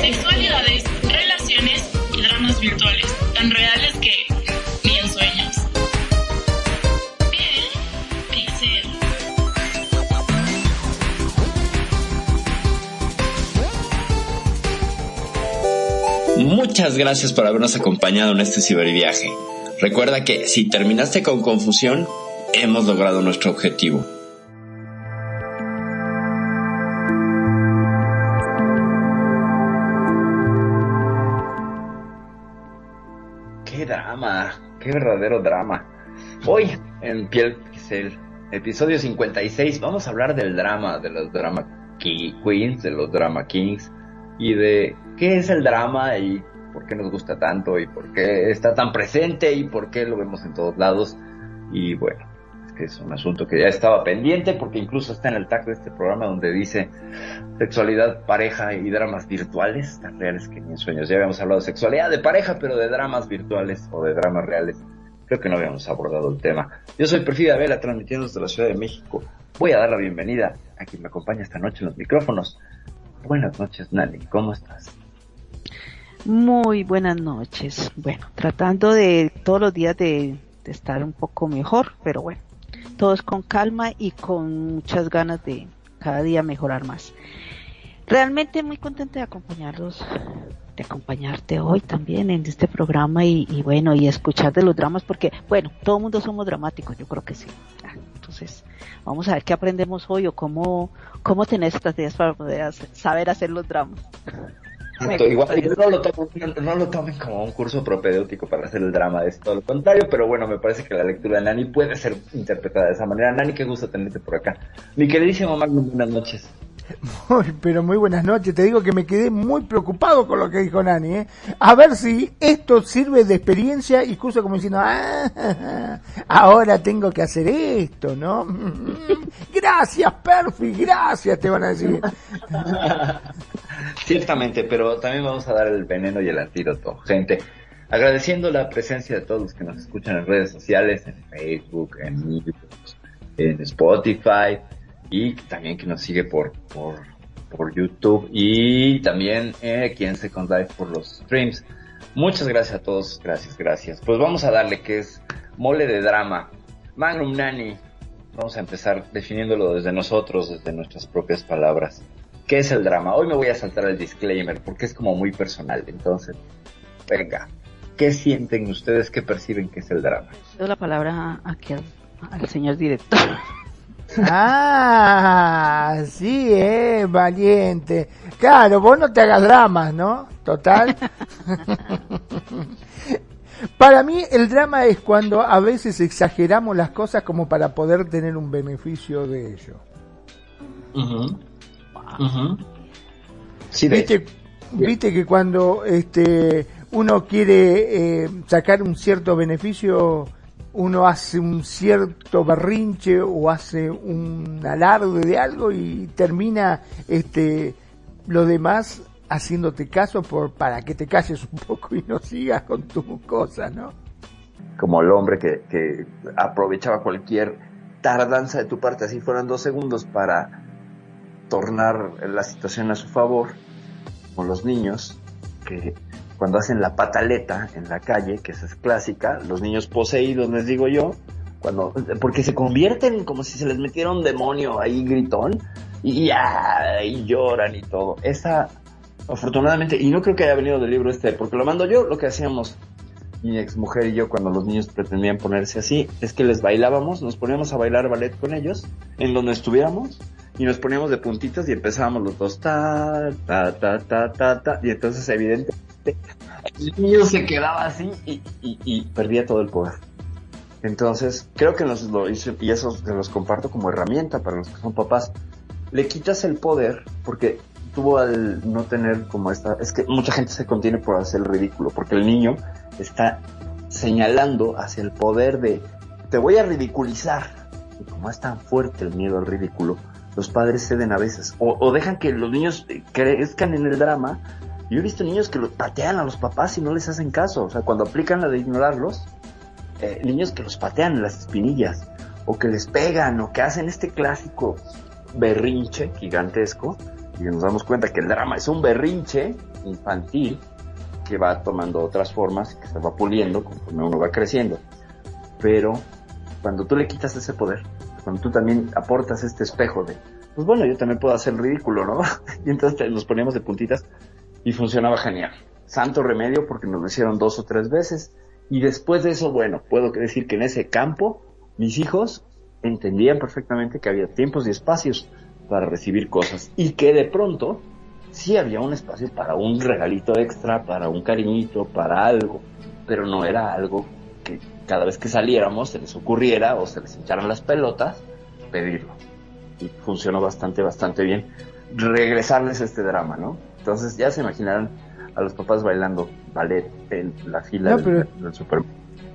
Sexualidades, relaciones y dramas virtuales, tan reales que ni en sueños. Piel. Muchas gracias por habernos acompañado en este ciberviaje. Recuerda que si terminaste con confusión, hemos logrado nuestro objetivo. Qué verdadero drama. Hoy en Piel Pixel, episodio 56, vamos a hablar del drama, de los drama queens, de los drama kings y de qué es el drama y por qué nos gusta tanto y por qué está tan presente y por qué lo vemos en todos lados. Y bueno, que es un asunto que ya estaba pendiente porque incluso está en el tag de este programa donde dice sexualidad, pareja y dramas virtuales, tan reales que ni en sueños. Ya habíamos hablado de sexualidad de pareja, pero de dramas virtuales o de dramas reales. Creo que no habíamos abordado el tema. Yo soy Perfida Vela, transmitiendo desde la Ciudad de México. Voy a dar la bienvenida a quien me acompaña esta noche en los micrófonos. Buenas noches, Nani. ¿Cómo estás? Muy buenas noches. Bueno, tratando de todos los días de, de estar un poco mejor, pero bueno, todo es con calma y con muchas ganas de cada día mejorar más. Realmente muy contenta de acompañarlos, de acompañarte hoy también en este programa y, y bueno, y escuchar de los dramas, porque bueno, todo el mundo somos dramáticos, yo creo que sí. Ah, Entonces, vamos a ver qué aprendemos hoy o cómo, cómo tener estrategias para poder hacer- saber hacer los dramas. Me Igual no lo, tomen, no, no lo tomen como un curso propedéutico para hacer el drama, es todo lo contrario, pero bueno, me parece que la lectura de Nani puede ser interpretada de esa manera. Nani, qué gusto tenerte por acá. Mi queridísimo Magnum, buenas noches. Muy, pero muy buenas noches. Te digo que me quedé muy preocupado con lo que dijo Nani. ¿eh? A ver si esto sirve de experiencia y curso como diciendo, ah, ahora tengo que hacer esto, ¿no? Gracias, Perfi, gracias, te van a decir. Ciertamente, pero también vamos a dar el veneno y el antídoto, gente. Agradeciendo la presencia de todos los que nos escuchan en redes sociales, en Facebook, en YouTube, en Spotify y también que nos sigue por, por, por YouTube y también eh, aquí en Second Life por los streams. Muchas gracias a todos, gracias, gracias. Pues vamos a darle que es mole de drama. Magnum Nani, vamos a empezar definiéndolo desde nosotros, desde nuestras propias palabras. ¿Qué es el drama? Hoy me voy a saltar el disclaimer porque es como muy personal. Entonces, venga, ¿qué sienten ustedes? ¿Qué perciben que es el drama? Doy la palabra aquí al, al señor director. Ah, sí, eh, valiente. Claro, vos no te hagas dramas, ¿no? Total. Para mí el drama es cuando a veces exageramos las cosas como para poder tener un beneficio de ello. Sí, Viste, viste que cuando este uno quiere eh, sacar un cierto beneficio, uno hace un cierto berrinche o hace un alarde de algo y termina este lo demás haciéndote caso por para que te calles un poco y no sigas con tus cosas, ¿no? como el hombre que, que aprovechaba cualquier tardanza de tu parte, así fueran dos segundos, para tornar la situación a su favor, como los niños, que cuando hacen la pataleta en la calle, que esa es clásica, los niños poseídos, les digo yo, cuando, porque se convierten como si se les metiera un demonio ahí gritón, y, ya, y lloran y todo. Esa, afortunadamente, y no creo que haya venido del libro este, porque lo mando yo, lo que hacíamos mi ex mujer y yo cuando los niños pretendían ponerse así, es que les bailábamos, nos poníamos a bailar ballet con ellos, en donde estuviéramos, y nos poníamos de puntitas y empezábamos los dos, ta, ta, ta, ta, ta, ta, y entonces evidentemente el niño se quedaba así y, y, perdía todo el poder. Entonces, creo que nos lo hice, y eso se los comparto como herramienta para los que son papás. Le quitas el poder, porque tuvo al no tener como esta, es que mucha gente se contiene por hacer el ridículo, porque el niño está señalando hacia el poder de, te voy a ridiculizar. Y como es tan fuerte el miedo al ridículo, los padres ceden a veces, o, dejan que los niños crezcan en el drama. Yo he visto niños que los patean a los papás y no les hacen caso, o sea, cuando aplican la de ignorarlos, eh, niños que los patean en las espinillas, o que les pegan, o que hacen este clásico berrinche gigantesco, y nos damos cuenta que el drama es un berrinche infantil que va tomando otras formas, que se va puliendo conforme uno va creciendo. Pero cuando tú le quitas ese poder, cuando tú también aportas este espejo de, pues bueno, yo también puedo hacer ridículo, ¿no? y entonces nos poníamos de puntitas y funcionaba genial. Santo remedio porque nos lo hicieron dos o tres veces. Y después de eso, bueno, puedo decir que en ese campo mis hijos entendían perfectamente que había tiempos y espacios para recibir cosas y que de pronto sí había un espacio para un regalito extra, para un cariñito, para algo, pero no era algo que cada vez que saliéramos se les ocurriera o se les hincharan las pelotas pedirlo. Y funcionó bastante, bastante bien regresarles este drama, ¿no? Entonces ya se imaginarán a los papás bailando ballet en la fila del, del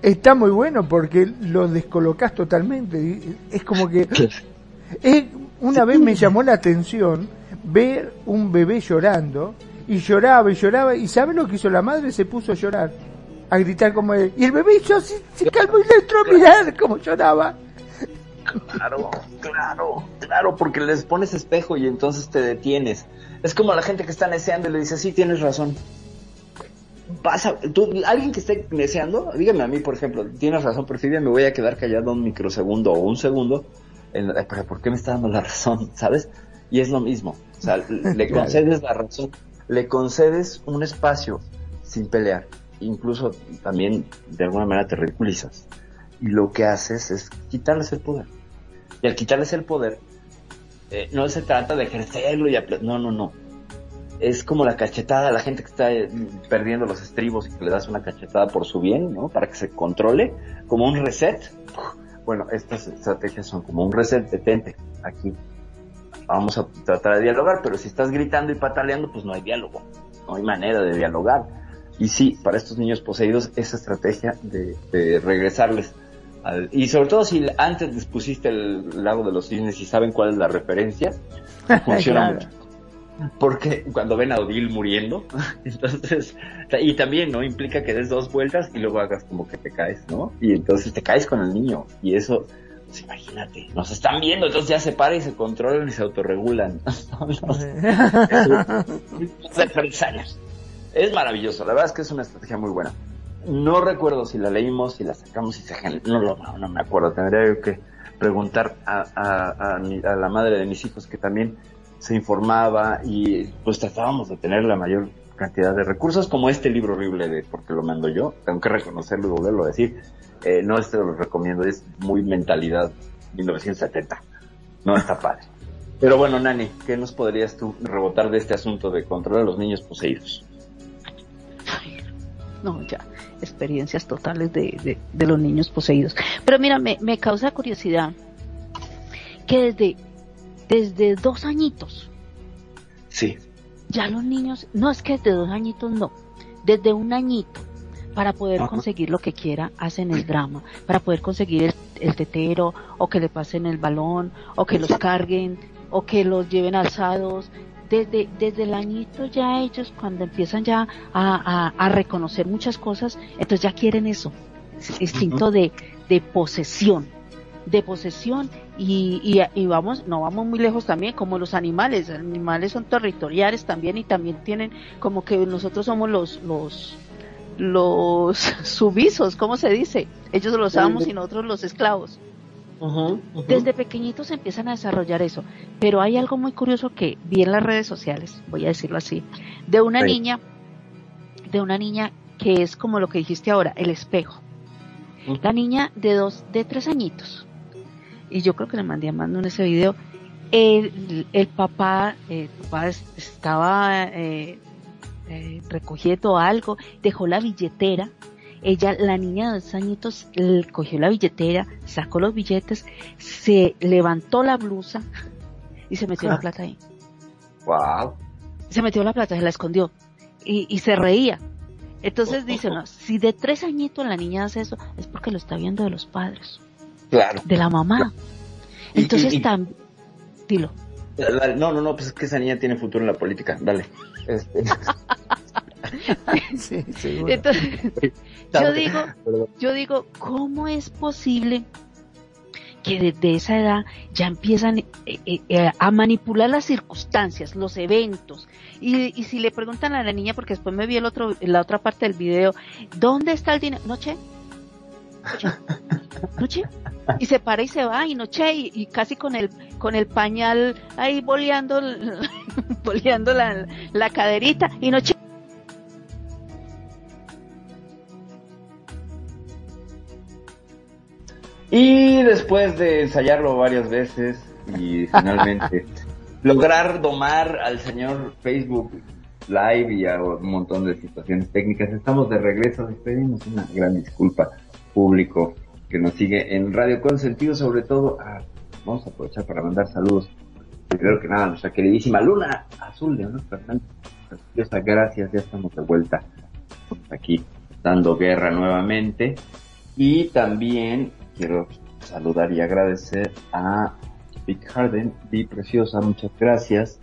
Está muy bueno porque lo descolocas totalmente. Es como que... Es, una vez me llamó la atención ver un bebé llorando y lloraba y lloraba y ¿sabe lo que hizo la madre? Se puso a llorar, a gritar como él. Y el bebé yo se, se calmó y le entró a mirar cómo lloraba. Claro, claro, claro, porque les pones espejo y entonces te detienes. Es como la gente que está neceando y le dice, sí, tienes razón. Pasa, tú, alguien que esté neceando, dígame a mí, por ejemplo, tienes razón, pero si me voy a quedar callado un microsegundo o un segundo pero ¿por qué me está dando la razón? ¿Sabes? Y es lo mismo. O sea, le concedes la razón, le concedes un espacio sin pelear. Incluso también de alguna manera te ridiculizas. Y lo que haces es quitarles el poder. Y al quitarles el poder, eh, no se trata de ejercerlo y no, no, no. Es como la cachetada la gente que está eh, perdiendo los estribos y que le das una cachetada por su bien, ¿no? Para que se controle, como un reset bueno, estas estrategias son como un reset, detente, aquí vamos a tratar de dialogar, pero si estás gritando y pataleando, pues no hay diálogo, no hay manera de dialogar. Y sí, para estos niños poseídos, esa estrategia de, regresarles al, y sobre todo si antes les pusiste el lago de los cisnes y saben cuál es la referencia, funciona mucho porque cuando ven a Odil muriendo, entonces, y también, ¿no? Implica que des dos vueltas y luego hagas como que te caes, ¿no? Y entonces te caes con el niño, y eso, pues imagínate, nos están viendo, entonces ya se para y se controlan y se autorregulan. Es maravilloso, la verdad es que es una estrategia muy buena. No recuerdo si la leímos, si la sacamos y se no, no, no me acuerdo, tendría que preguntar a la madre de mis hijos que también se informaba y pues tratábamos de tener la mayor cantidad de recursos como este libro horrible de porque lo mando yo, tengo que reconocerlo y volverlo a decir, eh, no este lo recomiendo, es muy mentalidad 1970, no está padre. Pero bueno, Nani, ¿qué nos podrías tú rebotar de este asunto de controlar a los niños poseídos? No, ya, experiencias totales de, de, los niños poseídos. Pero mira, me, me causa curiosidad que desde desde dos añitos. Sí. Ya los niños, no es que desde dos añitos no, desde un añito, para poder conseguir lo que quiera, hacen el drama, para poder conseguir el, tetero, o que le pasen el balón, o que los carguen, o que los lleven alzados. Desde, desde el añito ya ellos, cuando empiezan ya a, reconocer muchas cosas, entonces ya quieren eso, instinto de, de posesión de posesión y, y, vamos, no vamos muy lejos también, como los animales, los animales son territoriales también y también tienen como que nosotros somos los, los, los subisos, ¿cómo se dice? Ellos los amos y nosotros los esclavos. Desde pequeñitos empiezan a desarrollar eso, pero hay algo muy curioso que vi en las redes sociales, voy a decirlo así, de una niña, de una niña que es como lo que dijiste ahora, el espejo. La niña de dos, de tres añitos, y yo creo que le mandé a Mando en ese video, el, el papá, el papá estaba eh, eh, recogiendo algo, dejó la billetera, ella, la niña de dos añitos, cogió la billetera, sacó los billetes, se levantó la blusa y se metió la plata ahí. Wow. se metió la plata, se la escondió y, y se reía. Entonces dice, no, si de tres añitos la niña hace eso, es porque lo está viendo de los padres, Claro. de la mamá. Entonces también, dilo. No, no, no, pues es que esa niña tiene futuro en la política. Dale. Este, Sí. Entonces, yo digo, yo digo, ¿cómo es posible que desde esa edad ya empiezan eh, eh, eh, a manipular las circunstancias, los eventos? Y, y si le preguntan a la niña, porque después me vi el otro, la otra parte del video, ¿dónde está el dinero? Noche, noche, noche. Y se para y se va, y noche, y, y casi con el, con el pañal ahí boleando, boleando la, la caderita, y noche. Y después de ensayarlo varias veces y finalmente lograr domar al señor Facebook Live y a un montón de situaciones técnicas, estamos de regreso. Les pedimos una gran disculpa público que nos sigue en Radio Consentido, sobre todo a, vamos a aprovechar para mandar saludos. Primero que nada, nuestra queridísima Luna Azul de Honor Fernández. Gracias, ya estamos de vuelta aquí dando guerra nuevamente. Y también quiero saludar y agradecer a Vic Harden, Vi Preciosa, muchas gracias.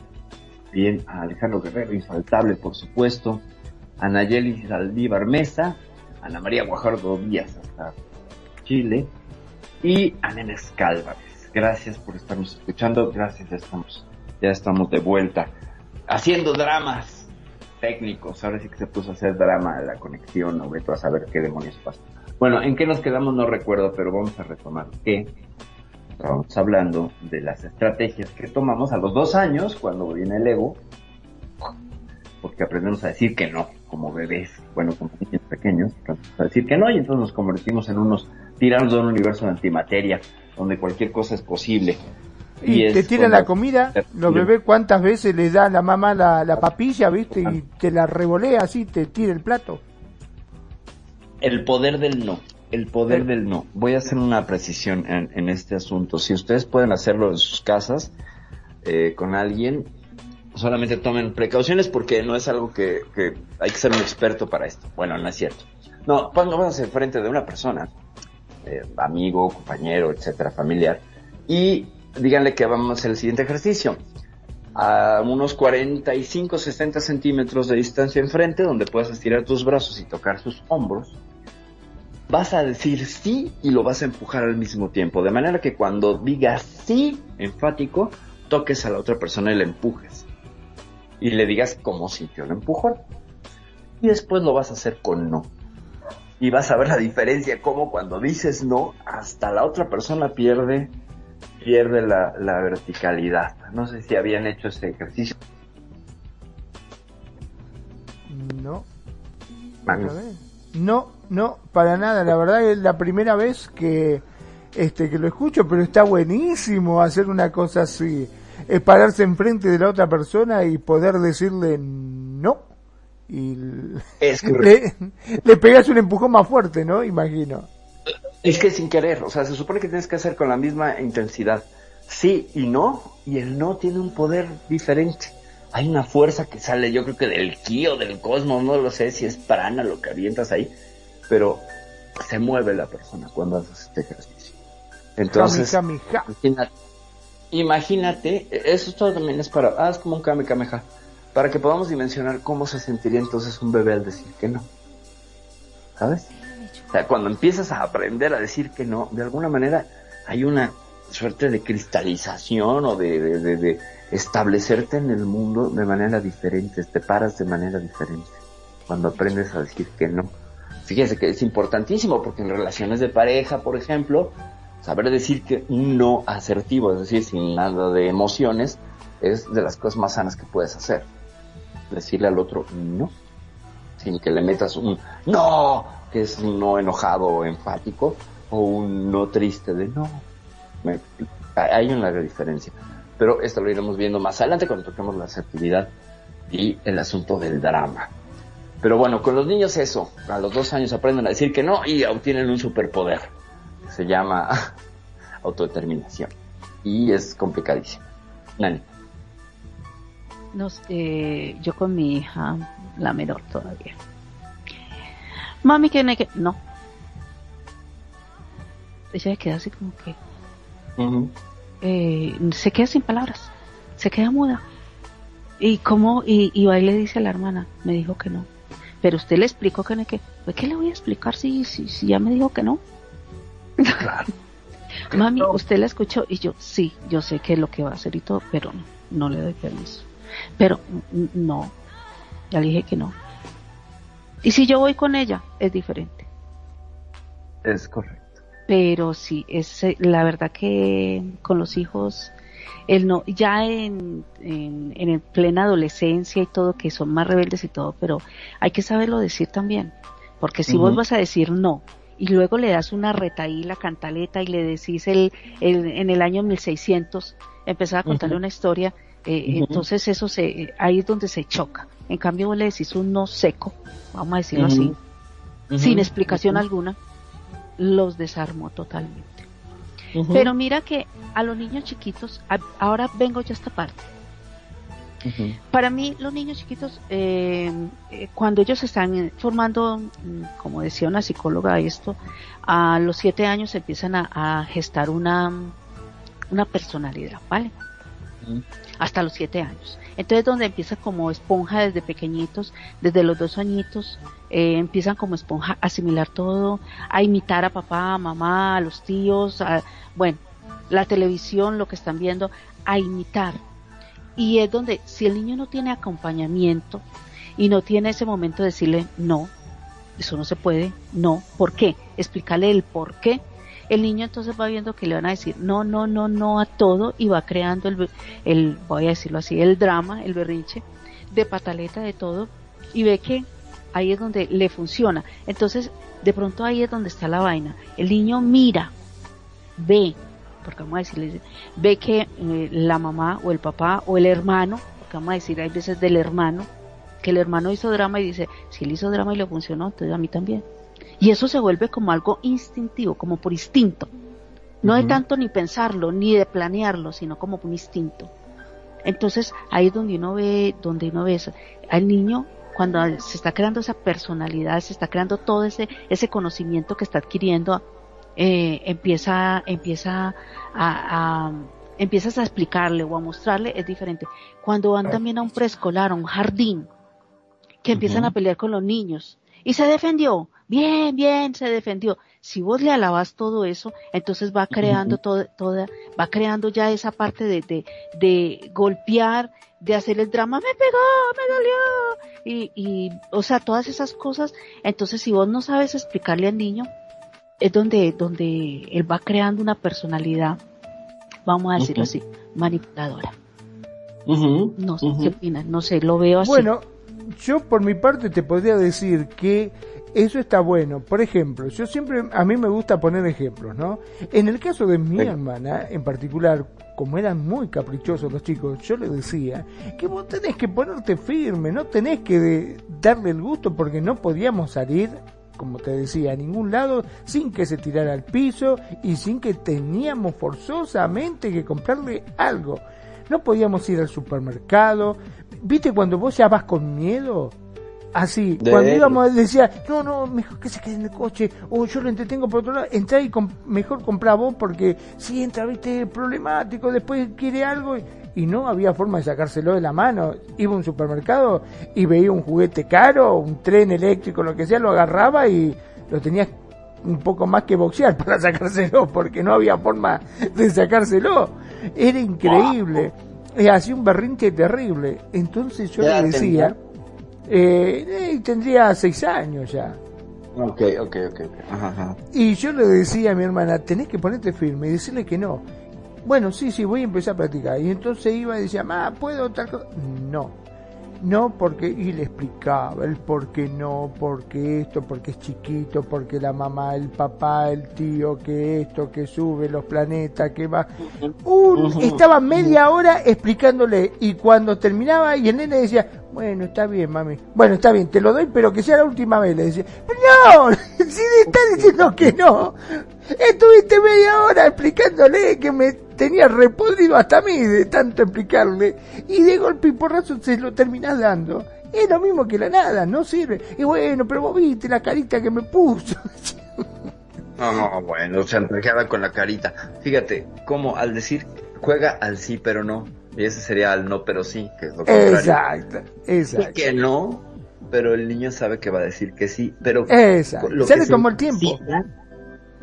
Bien a Alejandro Guerrero, infaltable por supuesto. A Nayeli Saldívar Mesa, Ana María Guajardo Díaz hasta Chile. Y a Nenes Cálvarez. Gracias por estarnos escuchando, gracias, ya estamos, ya estamos de vuelta. Haciendo dramas técnicos, ahora sí que se puso a hacer drama la conexión, o veto a saber qué demonios pasa. Bueno, ¿en qué nos quedamos? No recuerdo, pero vamos a retomar que estábamos hablando de las estrategias que tomamos a los dos años cuando viene el ego, porque aprendemos a decir que no, como bebés, bueno, como niños pequeños, aprendemos a decir que no y entonces nos convertimos en unos tiranos de un universo de antimateria, donde cualquier cosa es posible. Y, te tiran la comida, los bebés cuántas veces les da la mamá la, la papilla, viste, y te la revolea así, te tira el plato. El poder del no. El poder del no. Voy a hacer una precisión en, en este asunto. Si ustedes pueden hacerlo en sus casas eh, con alguien, solamente tomen precauciones porque no es algo que, que hay que ser un experto para esto. Bueno, no es cierto. No, pónganse enfrente de una persona, eh, amigo, compañero, etcétera, familiar, y díganle que vamos a hacer el siguiente ejercicio. A unos 45, 60 centímetros de distancia enfrente, donde puedas estirar tus brazos y tocar sus hombros, vas a decir sí y lo vas a empujar al mismo tiempo. De manera que cuando digas sí enfático, toques a la otra persona y le empujes. Y le digas cómo sintió el empujón. Y después lo vas a hacer con no. Y vas a ver la diferencia, como cuando dices no, hasta la otra persona pierde, pierde la, la verticalidad. No sé si habían hecho ese ejercicio. No, no, no, para nada. La verdad es la primera vez que este que lo escucho, pero está buenísimo hacer una cosa así. Es pararse enfrente de la otra persona y poder decirle no. Y Es le, le pegas un empujón más fuerte, ¿no? Imagino. Es que sin querer, o sea, se supone que tienes que hacer con la misma intensidad. Sí y no, y el no tiene un poder diferente. Hay una fuerza que sale, yo creo que del ki o del cosmos, no lo sé si es prana lo que avientas ahí, pero se mueve la persona cuando haces este ejercicio. Entonces, imagínate, imagínate, eso todo también es para, ah, es como un kame kameha, para que podamos dimensionar cómo se sentiría entonces un bebé al decir que no. ¿Sabes? O sea, cuando empiezas a aprender a decir que no, de alguna manera hay una suerte de cristalización o de, de, de- de establecerte en el mundo de manera diferente, te paras de manera diferente cuando aprendes a decir que no. Fíjese que es importantísimo porque en relaciones de pareja, por ejemplo, saber decir que no asertivo, es decir, sin nada de emociones, es de las cosas más sanas que puedes hacer. Decirle al otro no, sin que le metas un no, que es un no enojado o enfático, o un no triste de no. Hay una diferencia. Pero esto lo iremos viendo más adelante cuando toquemos la asertividad y el asunto del drama. Pero bueno, con los niños eso, a los dos años aprenden a decir que no y obtienen un superpoder. que Se llama autodeterminación. Y es complicadísimo. Nani. nos, eh, yo con mi hija, la menor todavía. Mami, que que no. Ella se queda así como que eh, se queda sin palabras, se queda muda. Y como y, y va y le dice a la hermana, me dijo que no. Pero usted le explicó que no que, pues qué le voy a explicar si, si, si ya me dijo que no. Mami, usted la escuchó y yo, sí, yo sé qué es lo que va a hacer y todo, pero no, no le doy permiso. Pero no, ya le dije que no. Y si yo voy con ella, es diferente. Es correcto. Pero sí, es eh, la verdad que con los hijos, el no, ya en, en, en plena adolescencia y todo, que son más rebeldes y todo, pero hay que saberlo decir también. Porque si vos vas a decir no, y luego le das una retaí la cantaleta y le decís el, el en el año 1600 empezar a contarle una historia eh, entonces eso se ahí es donde se choca. En cambio vos le decís un no seco vamos a decirlo así sin explicación alguna los desarmó totalmente pero mira que a los niños chiquitos ahora vengo yo a esta parte para mí, los niños chiquitos, eh, eh, cuando ellos están formando, mm, como decía una psicóloga, esto, a los siete años empiezan a, gestar una, una personalidad, ¿vale? Hasta los siete años. Entonces, donde empieza como esponja desde pequeñitos, desde los dos añitos, eh, empiezan como esponja a asimilar todo, a imitar a papá, a mamá, a los tíos, a, bueno, la televisión, lo que están viendo, a imitar y es donde si el niño no tiene acompañamiento y no tiene ese momento de decirle no, eso no se puede, no, ¿por qué? Explicarle el por qué. El niño entonces va viendo que le van a decir no, no, no, no a todo y va creando el, el voy a decirlo así, el drama, el berrinche de pataleta de todo y ve que ahí es donde le funciona. Entonces, de pronto ahí es donde está la vaina. El niño mira, ve, porque vamos a decirle, ve que eh, la mamá o el papá o el hermano, porque vamos a decir, hay veces del hermano, que el hermano hizo drama y dice, si él hizo drama y le funcionó, entonces a mí también. Y eso se vuelve como algo instintivo, como por instinto. No de tanto ni pensarlo, ni de planearlo, sino como un instinto. Entonces ahí es donde uno ve, donde uno ve eso. Al niño, cuando se está creando esa personalidad, se está creando todo ese, ese conocimiento que está adquiriendo eh, empieza, empieza a, empiezas a explicarle o a mostrarle, es diferente. Cuando van también a un preescolar, a un jardín, que empiezan a pelear con los niños, y se defendió, bien, bien, se defendió. Si vos le alabas todo eso, entonces va creando todo, toda, va creando ya esa parte de, de, de golpear, de hacer el drama, me pegó, me dolió, y, y, o sea, todas esas cosas. Entonces, si vos no sabes explicarle al niño, es donde, donde él va creando una personalidad, vamos a decirlo así, manipuladora. no sé qué opinas, no sé, lo veo así. Bueno, yo por mi parte te podría decir que eso está bueno. Por ejemplo, yo siempre, a mí me gusta poner ejemplos, ¿no? En el caso de mi hermana, en particular, como eran muy caprichosos los chicos, yo le decía que vos tenés que ponerte firme, no tenés que darle el gusto porque no podíamos salir como te decía, a ningún lado sin que se tirara al piso y sin que teníamos forzosamente que comprarle algo. No podíamos ir al supermercado. ¿Viste cuando vos ya vas con miedo? Así, cuando íbamos decía, no, no, mejor que se quede en el coche, o yo lo entretengo por otro lado, entra y mejor compra vos porque si entra, viste, problemático, después quiere algo y no había forma de sacárselo de la mano. Iba a un supermercado y veía un juguete caro, un tren eléctrico, lo que sea, lo agarraba y lo tenía un poco más que boxear para sacárselo, porque no había forma de sacárselo. Era increíble. Hacía un berrinche terrible. Entonces yo le decía, eh, eh, tendría seis años ya. Ok, ok, ok. Y yo le decía a mi hermana, tenés que ponerte firme y decirle que no bueno, sí, sí, voy a empezar a practicar. Y entonces iba y decía, ma, ¿puedo tal cosa? No, no porque, y le explicaba el por qué no, porque esto, porque es chiquito, porque la mamá, el papá, el tío, que esto, que sube los planetas, que va. Un, estaba media hora explicándole y cuando terminaba y el nene decía, bueno, está bien, mami. Bueno, está bien, te lo doy, pero que sea la última vez. Le decía, no, si está diciendo que no. Estuviste media hora explicándole que me tenía repodrido hasta a mí de tanto explicarle. Y de golpe y porrazo se lo terminás dando. Es lo mismo que la nada, no sirve. Y bueno, pero vos viste la carita que me puso. No, no, bueno, se entregaba con la carita. Fíjate, como al decir juega al sí pero no, y ese sería al no pero sí, que es lo contrario. Exacto, exacto. Que no, pero el niño sabe que va a decir que sí, pero Exacto. lo Ya que le se tomó el tiempo.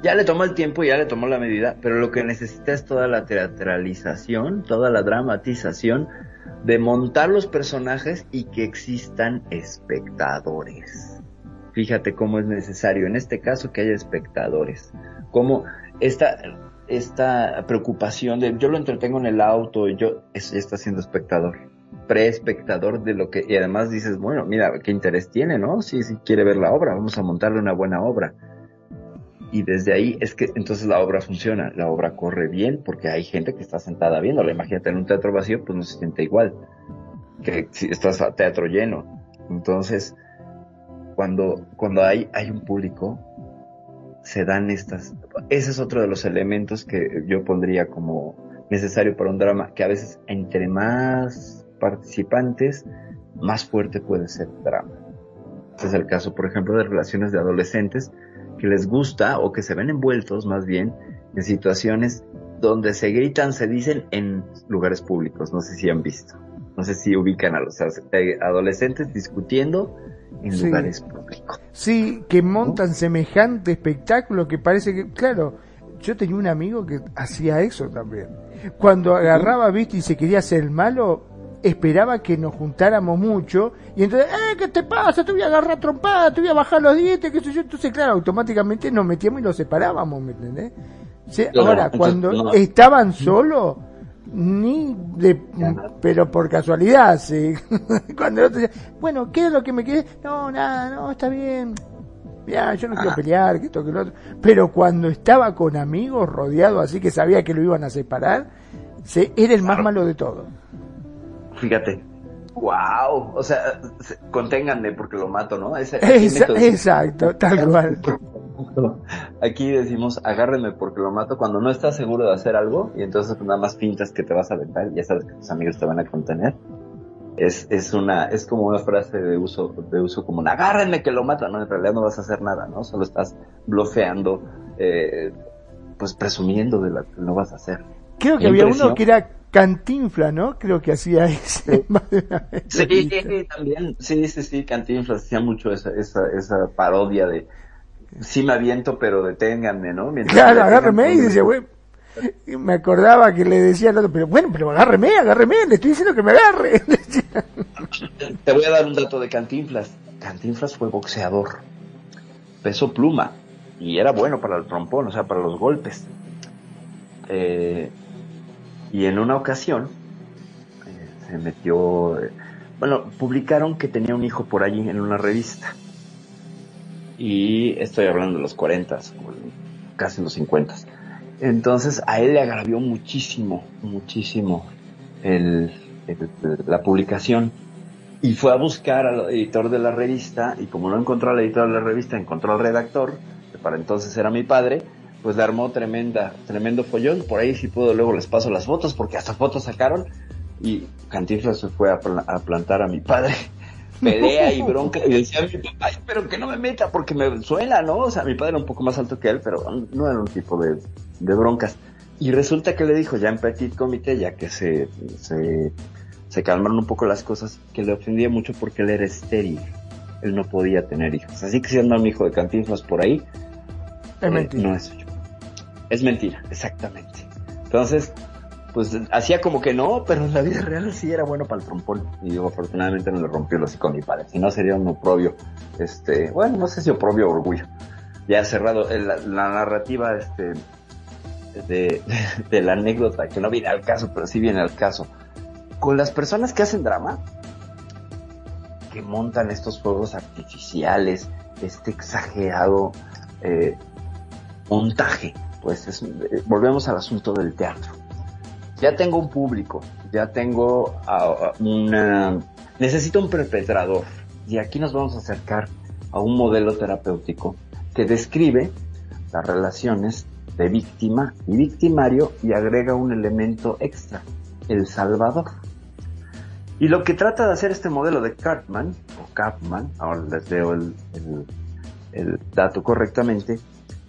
Ya le tomó el tiempo, ya le tomó la medida, pero lo que necesita es toda la teatralización, toda la dramatización de montar los personajes y que existan espectadores. Fíjate cómo es necesario en este caso que haya espectadores. Cómo esta, esta preocupación de yo lo entretengo en el auto, yo, eso ya está siendo espectador pre-espectador de lo que, y además dices, bueno, mira, qué interés tiene, ¿no? Si, si quiere ver la obra, vamos a montarle una buena obra. Y desde ahí es que entonces la obra funciona, la obra corre bien, porque hay gente que está sentada viéndola. Imagínate en un teatro vacío, pues no se siente igual que si estás a teatro lleno. Entonces, cuando, cuando hay, hay un público, se dan estas, ese es otro de los elementos que yo pondría como necesario para un drama, que a veces entre más participantes, más fuerte puede ser el drama. Este es el caso, por ejemplo, de relaciones de adolescentes que les gusta o que se ven envueltos más bien en situaciones donde se gritan, se dicen en lugares públicos. No sé si han visto. No sé si ubican a los eh, adolescentes discutiendo en Sí. lugares públicos. Sí, que montan semejante espectáculo que parece que, claro, yo tenía un amigo que hacía eso también. Cuando agarraba, viste, y se quería hacer el malo, esperaba que nos juntáramos mucho, y entonces, eh, ¿qué te pasa? Te voy a agarrar trompada, te voy a bajar los dientes, qué sé yo. Entonces, claro, automáticamente nos metíamos y nos separábamos, ¿me entendés? Ahora, entonces, cuando no. estaban solos, ni de, pero por casualidad, sí. cuando el otro decía, bueno, ¿qué es lo que me quedé? No, nada, no, está bien. Ya, yo no quiero Ah. pelear, que esto, que lo otro. Pero cuando estaba con amigos, rodeado así que sabía que lo iban a separar, se, era el más malo de todo. Fíjate. Wow, o sea, se- conténganme porque lo mato, ¿no? Ese, Esa- exacto, tal cual. Aquí decimos, agárrenme porque lo mato cuando no estás seguro de hacer algo y entonces nada más pintas que te vas a aventar y ya sabes que tus amigos te van a contener. Es, es una, es como una frase de uso, de uso común, agárrenme que lo mato, no, en realidad no vas a hacer nada, ¿no? Solo estás blofeando, eh, pues presumiendo de lo que no vas a hacer. Creo que había uno que era Cantinfla, ¿no? Creo que hacía ese. vez. Sí, también, sí, sí, sí, Cantinflas hacía mucho esa, esa, esa parodia de, sí me aviento, pero deténganme, ¿no? Mientras Claro, agárreme y dice, güey. Me acordaba que le decía al otro, pero bueno, pero agárreme, agárreme, le estoy diciendo que me agarre. Te voy a dar un dato de Cantinflas. Cantinflas fue boxeador. Peso pluma. Y era bueno para el trompón, o sea, para los golpes. Eh, y en una ocasión eh, se metió... eh, bueno, publicaron que tenía un hijo por allí en una revista. Y estoy hablando de los 40, casi los 50. Entonces a él le agravió muchísimo, muchísimo la publicación y fue a buscar al editor de la revista y como no encontró al editor de la revista, encontró al redactor, que para entonces era mi padre, pues le armó tremenda, tremendo follón, por ahí si puedo luego les paso las fotos porque hasta fotos sacaron y Cantinflas se fue a, pla- a plantar a mi padre. Pelea y bronca, y decía a mi papá, "Ay, pero que no me meta porque me suena, ¿no? O sea, mi padre era un poco más alto que él, pero no era un tipo de, de broncas. Y resulta que le dijo ya en Petit Comité, ya que se, se, se calmaron un poco las cosas, que le ofendía mucho porque él era estéril. Él no podía tener hijos. Así que si anda un hijo de Cantinflas por ahí, Es eh, no es suyo. Es mentira, exactamente. Entonces, pues hacía como que no, pero en la vida real sí era bueno para el trompón. Y digo, afortunadamente no le rompió el hocico a mi padre. Si no sería un oprobio, este, bueno, no sé si oprobio o orgullo. Ya cerrado el- la, la narrativa, este, de, de la anécdota, que no viene al caso, pero sí viene al caso. Con las personas que hacen drama, que montan estos fuegos artificiales, este exagerado eh, montaje, pues es- eh, volvemos al asunto del teatro. Ya tengo un público, ya tengo una... Necesito un perpetrador. Y aquí nos vamos a acercar a un modelo terapéutico que describe las relaciones de víctima y victimario y agrega un elemento extra, el salvador. Y lo que trata de hacer este modelo de Cartman, o Capman, ahora les leo el, el, dato correctamente,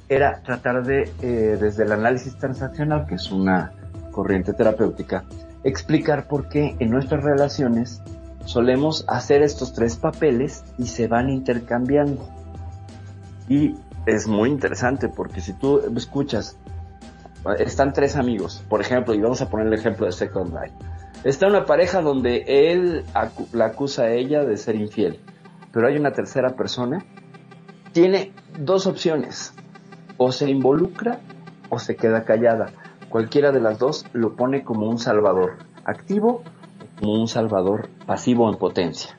era tratar de, eh, desde el análisis transaccional, que es una corriente terapéutica, explicar por qué en nuestras relaciones solemos hacer estos tres papeles y se van intercambiando. Y es muy interesante porque si tú escuchas, están tres amigos, por ejemplo, y vamos a poner el ejemplo de Second Life. Está una pareja donde él la acusa a ella de ser infiel, pero hay una tercera persona. Tiene dos opciones, o se involucra o se queda callada. Cualquiera de las dos lo pone como un salvador activo o como un salvador pasivo en potencia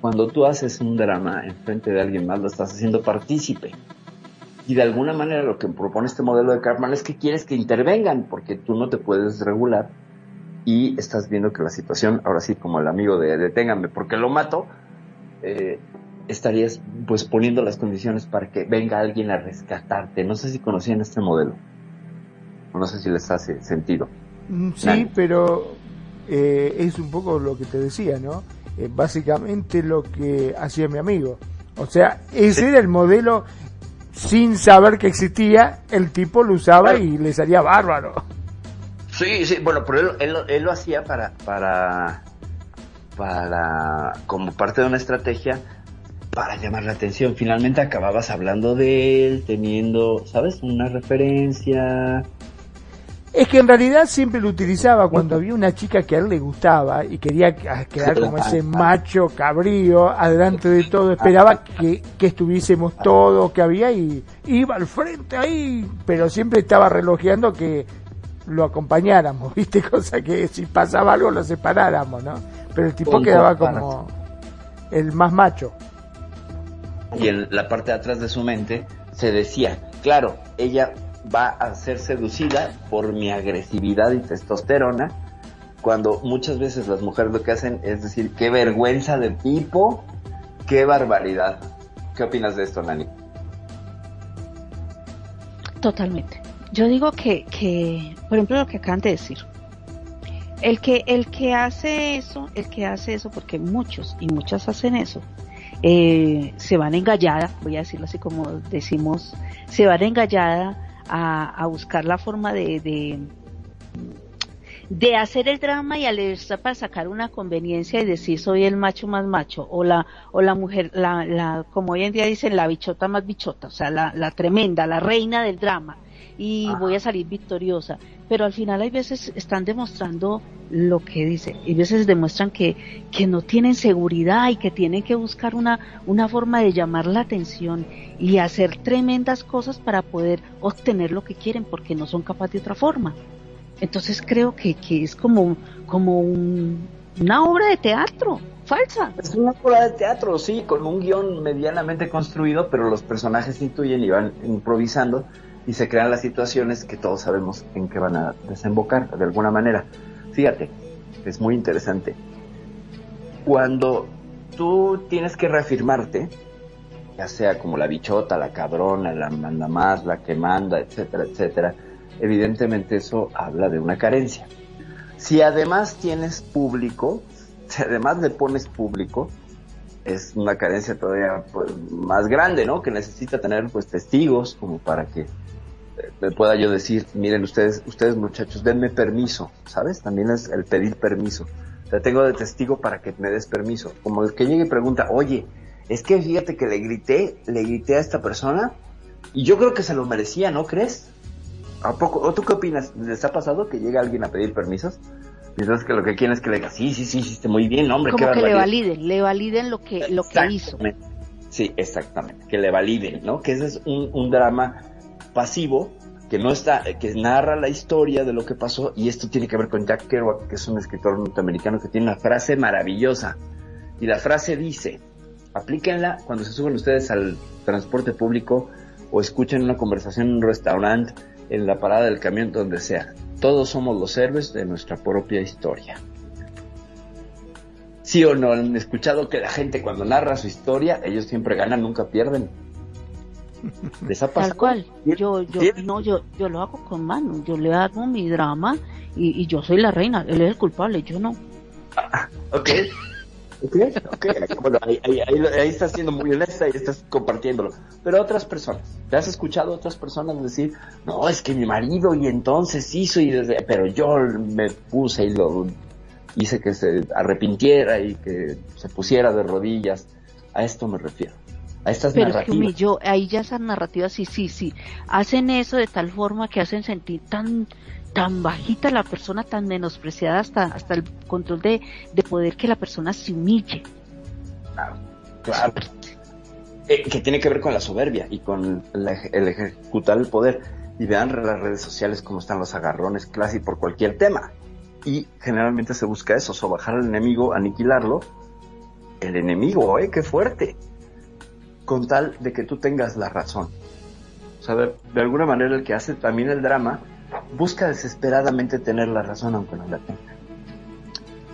cuando tú haces un drama en frente de alguien más, lo estás haciendo partícipe. Y de alguna manera lo que propone este modelo de Cartman es que quieres que intervengan, porque tú no te puedes regular y estás viendo que la situación, ahora sí, como el amigo de deténganme porque lo mato, eh, estarías pues poniendo las condiciones para que venga alguien a rescatarte. No sé si conocían este modelo. No sé si les hace sentido. Mm, sí, pero eh, es un poco lo que te decía, ¿no? Eh, básicamente lo que hacía mi amigo. O sea, ese era el modelo sin saber que existía, el tipo lo usaba y le salía bárbaro. Sí, sí, bueno, pero él, él, lo hacía para, para, para, como parte de una estrategia para llamar la atención. Finalmente acababas hablando de él, teniendo, ¿sabes? Una referencia, es que en realidad siempre lo utilizaba cuando había una chica que a él le gustaba y quería quedar como ese macho cabrío adelante de todo, esperaba que, estuviésemos todo que había y iba al frente ahí, pero siempre estaba relojeando que lo acompañáramos, ¿viste? Cosa que si pasaba algo lo separáramos, ¿no? Pero el tipo quedaba como el más macho. Y en la parte de atrás de su mente se decía, claro, ella va a ser seducida por mi agresividad y testosterona, cuando muchas veces las mujeres lo que hacen es decir, qué vergüenza de tipo, qué barbaridad. ¿Qué opinas de esto, Nani? Totalmente. Yo digo que, que, por ejemplo, lo que acaban de decir, el que, el que hace eso, el que hace eso, porque muchos y muchas hacen eso, eh, se van engallada, voy a decirlo así como decimos, se van engallada a, buscar la forma de, de, hacer el drama y alerta para sacar una conveniencia y decir soy el macho más macho o la o la mujer la, la como hoy en día dicen la bichota más bichota o sea la, la tremenda la reina del drama y voy a salir victoriosa. Pero al final hay veces están demostrando lo que dice, y veces demuestran que, que no tienen seguridad y que tienen que buscar una, una forma de llamar la atención y hacer tremendas cosas para poder obtener lo que quieren porque no son capaces de otra forma. Entonces creo que, que es como, como una obra de teatro falsa. Es una obra de teatro, sí, con un guion medianamente construido, pero los personajes intuyen y van improvisando y se crean las situaciones que todos sabemos en que van a desembocar de alguna manera. Fíjate, es muy interesante. Cuando tú tienes que reafirmarte, ya sea como la bichota, la cabrona, la manda más, la que manda, etcétera, etcétera, evidentemente eso habla de una carencia. Si además tienes público, si además le pones público, es una carencia todavía pues, más grande, ¿no? Que necesita tener pues testigos como para que me pueda yo decir, miren ustedes, ustedes muchachos, denme permiso, ¿sabes? También es el pedir permiso. Te tengo de testigo para que me des permiso. Como el que llegue y pregunta, oye, es que fíjate que le grité, le grité a esta persona y yo creo que se lo merecía, ¿no crees? ¿A poco? ¿O tú qué opinas? ¿Les ha pasado que llega alguien a pedir permisos? Y entonces que lo que quieren es que le diga, sí, sí, sí, hiciste muy bien, hombre. Como que le validen, le validen lo que, lo que hizo. Sí, exactamente, que le validen, ¿no? Que ese es un, un drama pasivo que no está, que narra la historia de lo que pasó y esto tiene que ver con Jack Kerouac, que es un escritor norteamericano que tiene una frase maravillosa y la frase dice, aplíquenla cuando se suben ustedes al transporte público o escuchen una conversación en un restaurante, en la parada del camión, donde sea. Todos somos los héroes de nuestra propia historia. ¿Sí o no han escuchado que la gente cuando narra su historia, ellos siempre ganan, nunca pierden? ¿Les ha pasado? Tal cual. Yo, yo, ¿Sí? no, yo, yo lo hago con mano. Yo le hago mi drama y, y yo soy la reina. Él es el culpable, yo no. Ok. Ok, ok. Bueno, ahí, ahí, ahí, ahí estás siendo muy honesta y estás compartiéndolo. Pero otras personas, ¿te has escuchado a otras personas decir, no, es que mi marido y entonces hizo y desde, pero yo me puse y lo hice que se arrepintiera y que se pusiera de rodillas? A esto me refiero. A estas Pero es que humilló, ahí ya esas narrativas, sí, sí, sí, hacen eso de tal forma que hacen sentir tan tan bajita la persona, tan menospreciada hasta hasta el control de, de poder que la persona se humille. Claro. Eh, que tiene que ver con la soberbia y con la el ejecutar el poder. Y vean las redes sociales cómo están los agarrones casi por cualquier tema. Y generalmente se busca eso, sobajar al enemigo, aniquilarlo. El enemigo, ¿eh? Qué fuerte. Con tal de que tú tengas la razón. O sea, de, alguna manera el que hace también el drama busca desesperadamente tener la razón aunque no la tenga.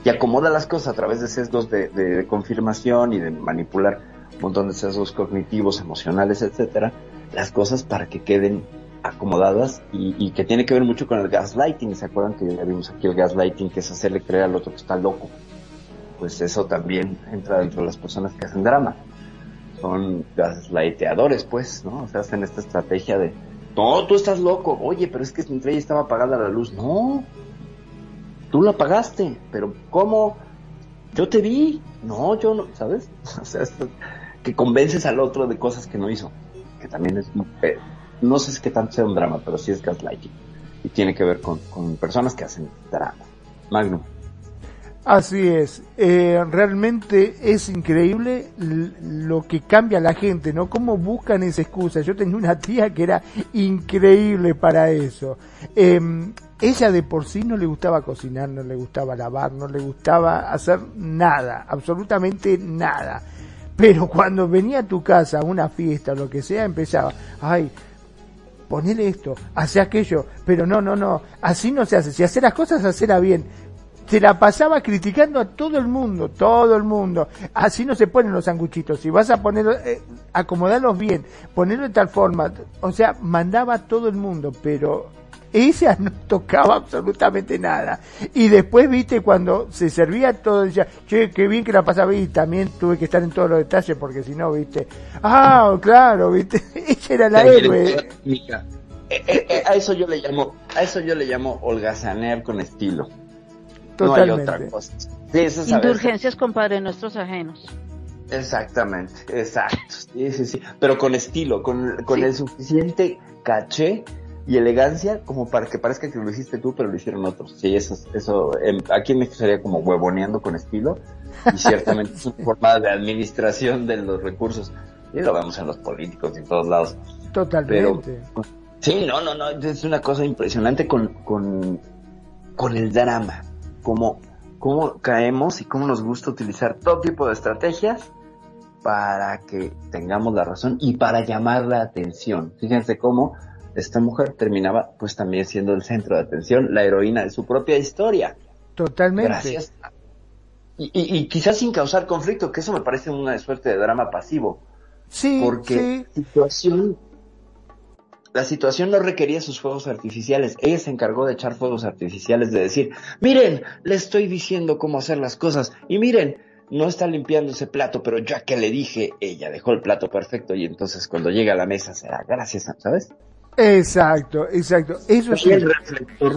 Y acomoda las cosas a través de sesgos de, de- de confirmación y de manipular un montón de sesgos cognitivos, emocionales, etcétera, las cosas para que queden acomodadas y, y que tiene que ver mucho con el gaslighting. ¿Se acuerdan que ya vimos aquí el gaslighting, que es hacerle creer al otro que está loco? Pues eso también entra dentro de las personas que hacen drama. Son gaslighteadores, pues, ¿no? O sea, hacen esta estrategia de, no, tú estás loco. Oye, pero es que entre ella estaba apagada la luz. No, tú la apagaste, pero ¿cómo? Yo te vi. No, yo no, ¿sabes? O sea, esto- que convences al otro de cosas que no hizo. Que también es, eh, no sé si que tanto sea un drama, pero sí es gaslighting. Y tiene que ver con, con personas que hacen drama. Magnum. Así es, eh, realmente es increíble lo que cambia la gente, ¿no? Cómo buscan esa excusa. Yo tenía una tía que era increíble para eso. Eh, ella de por sí no le gustaba cocinar, no le gustaba lavar, no le gustaba hacer nada, absolutamente nada. Pero cuando venía a tu casa a una fiesta o lo que sea, empezaba, ay, ponele esto, hace aquello, pero no, no, no, así no se hace, si hace las cosas, hacerla bien. Se la pasaba criticando a todo el mundo, todo el mundo. Así no se ponen los sanguchitos. Si vas a poner, eh, acomodarlos bien, ponerlo de tal forma, o sea, mandaba a todo el mundo, pero ella no tocaba absolutamente nada. Y después, viste, cuando se servía todo, decía, che, qué bien que la pasaba y también tuve que estar en todos los detalles porque si no, viste, ah, claro, viste, ella era la héroe. Eh, eh, a eso yo le llamo, a eso yo le llamo holgazanear con estilo. No hay Totalmente. otra cosa. Sí, eso Indulgencias, compadre, nuestros ajenos. Exactamente, exacto. Sí, sí, sí. Pero con estilo, con, con Sí. el suficiente caché y elegancia como para que parezca que lo hiciste tú, pero lo hicieron otros. Sí, eso, es- eso aquí en México sería como huevoneando con estilo y ciertamente es una forma de administración de los recursos. Y lo vemos en los políticos y en todos lados. Totalmente. Sí, no, no, no, es una cosa impresionante con, con, con el drama, cómo, cómo caemos y cómo nos gusta utilizar todo tipo de estrategias para que tengamos la razón y para llamar la atención. Fíjense cómo esta mujer terminaba pues también siendo el centro de atención, la heroína de su propia historia. Totalmente. Gracias. Y, y, y quizás sin causar conflicto, que eso me parece una suerte de drama pasivo Sí, porque sí. situación la situación no requería sus fuegos artificiales. Ella se encargó de echar fuegos artificiales, de decir, miren, le estoy diciendo cómo hacer las cosas. Y miren, no está limpiando ese plato, pero ya que le dije, ella dejó el plato perfecto y entonces cuando llega a la mesa será gracias, ¿sabes? Exacto, exacto. Eso sí. El reflector.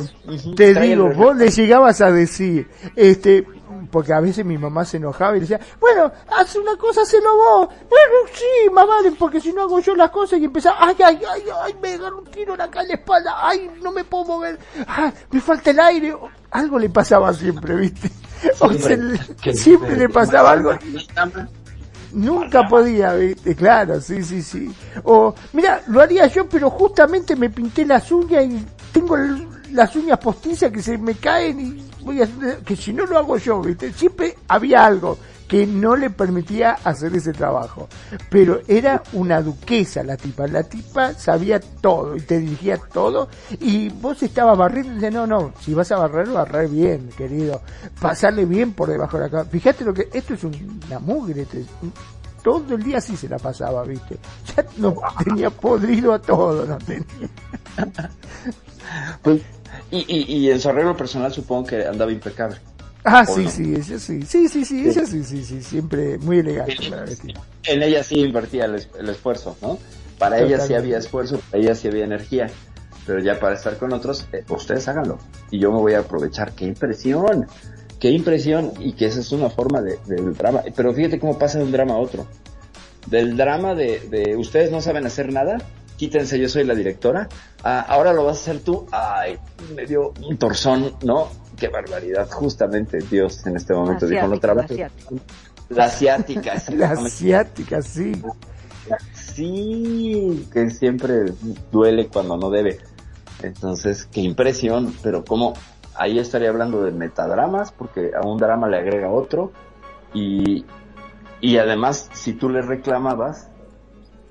Te trae el digo, reflector. vos le llegabas a decir, este, porque a veces mi mamá se enojaba y decía, bueno, haz una cosa, hacelo vos. Bueno, sí, mamá, porque si no hago yo las cosas y empezaba, ay, ay, ay, ay, me agarro un tiro acá en la espalda, ay, no me puedo mover, ay, me falta el aire. Algo le pasaba siempre, ¿viste? O Siempre, que- siempre le pasaba algo. Nunca podía, ¿viste? Claro, sí, sí, sí. O, mira, lo haría yo, pero justamente me pinté las uñas y tengo las uñas postizas que se me caen y voy a hacer- que si no lo hago yo, ¿viste? Siempre había algo que no le permitía hacer ese trabajo. Pero era una duquesa la tipa, la tipa sabía todo y te dirigía todo y vos estabas barriendo y decías, no, no, si vas a barrer, barrer bien, querido. Pasarle bien por debajo de la cama. Fíjate lo que, esto es una mugre, es- todo el día así se la pasaba, ¿viste? Ya no tenía podrido a todo, no tenía. Pues, y, y, y en su arreglo personal supongo que andaba impecable. Ah, ¿O sí, no? sí, ella sí. Sí, sí, sí, ella sí, sí, sí, siempre muy elegante para. En ella sí invertía el, es- el esfuerzo, ¿no? Para ella sí había esfuerzo, para ella sí había energía. Pero ya para estar con otros, eh, ustedes háganlo. Y yo me voy a aprovechar. ¡Qué impresión! ¡Qué impresión! Y que esa es una forma de, del drama. Pero fíjate cómo pasa de un drama a otro. Del drama de, de ustedes no saben hacer nada, quítense, yo soy la directora. Ah, ahora lo vas a hacer tú. ¡Ay! Me dio un torzón, ¿no? ¡Qué barbaridad! Justamente Dios en este momento dijo, no la trabajes. asiática. La asiática, La exactamente. asiática, sí. Sí, que siempre duele cuando no debe. Entonces, qué impresión, pero como ahí estaría hablando de metadramas, porque a un drama le agrega otro, y, y además, si tú le reclamabas,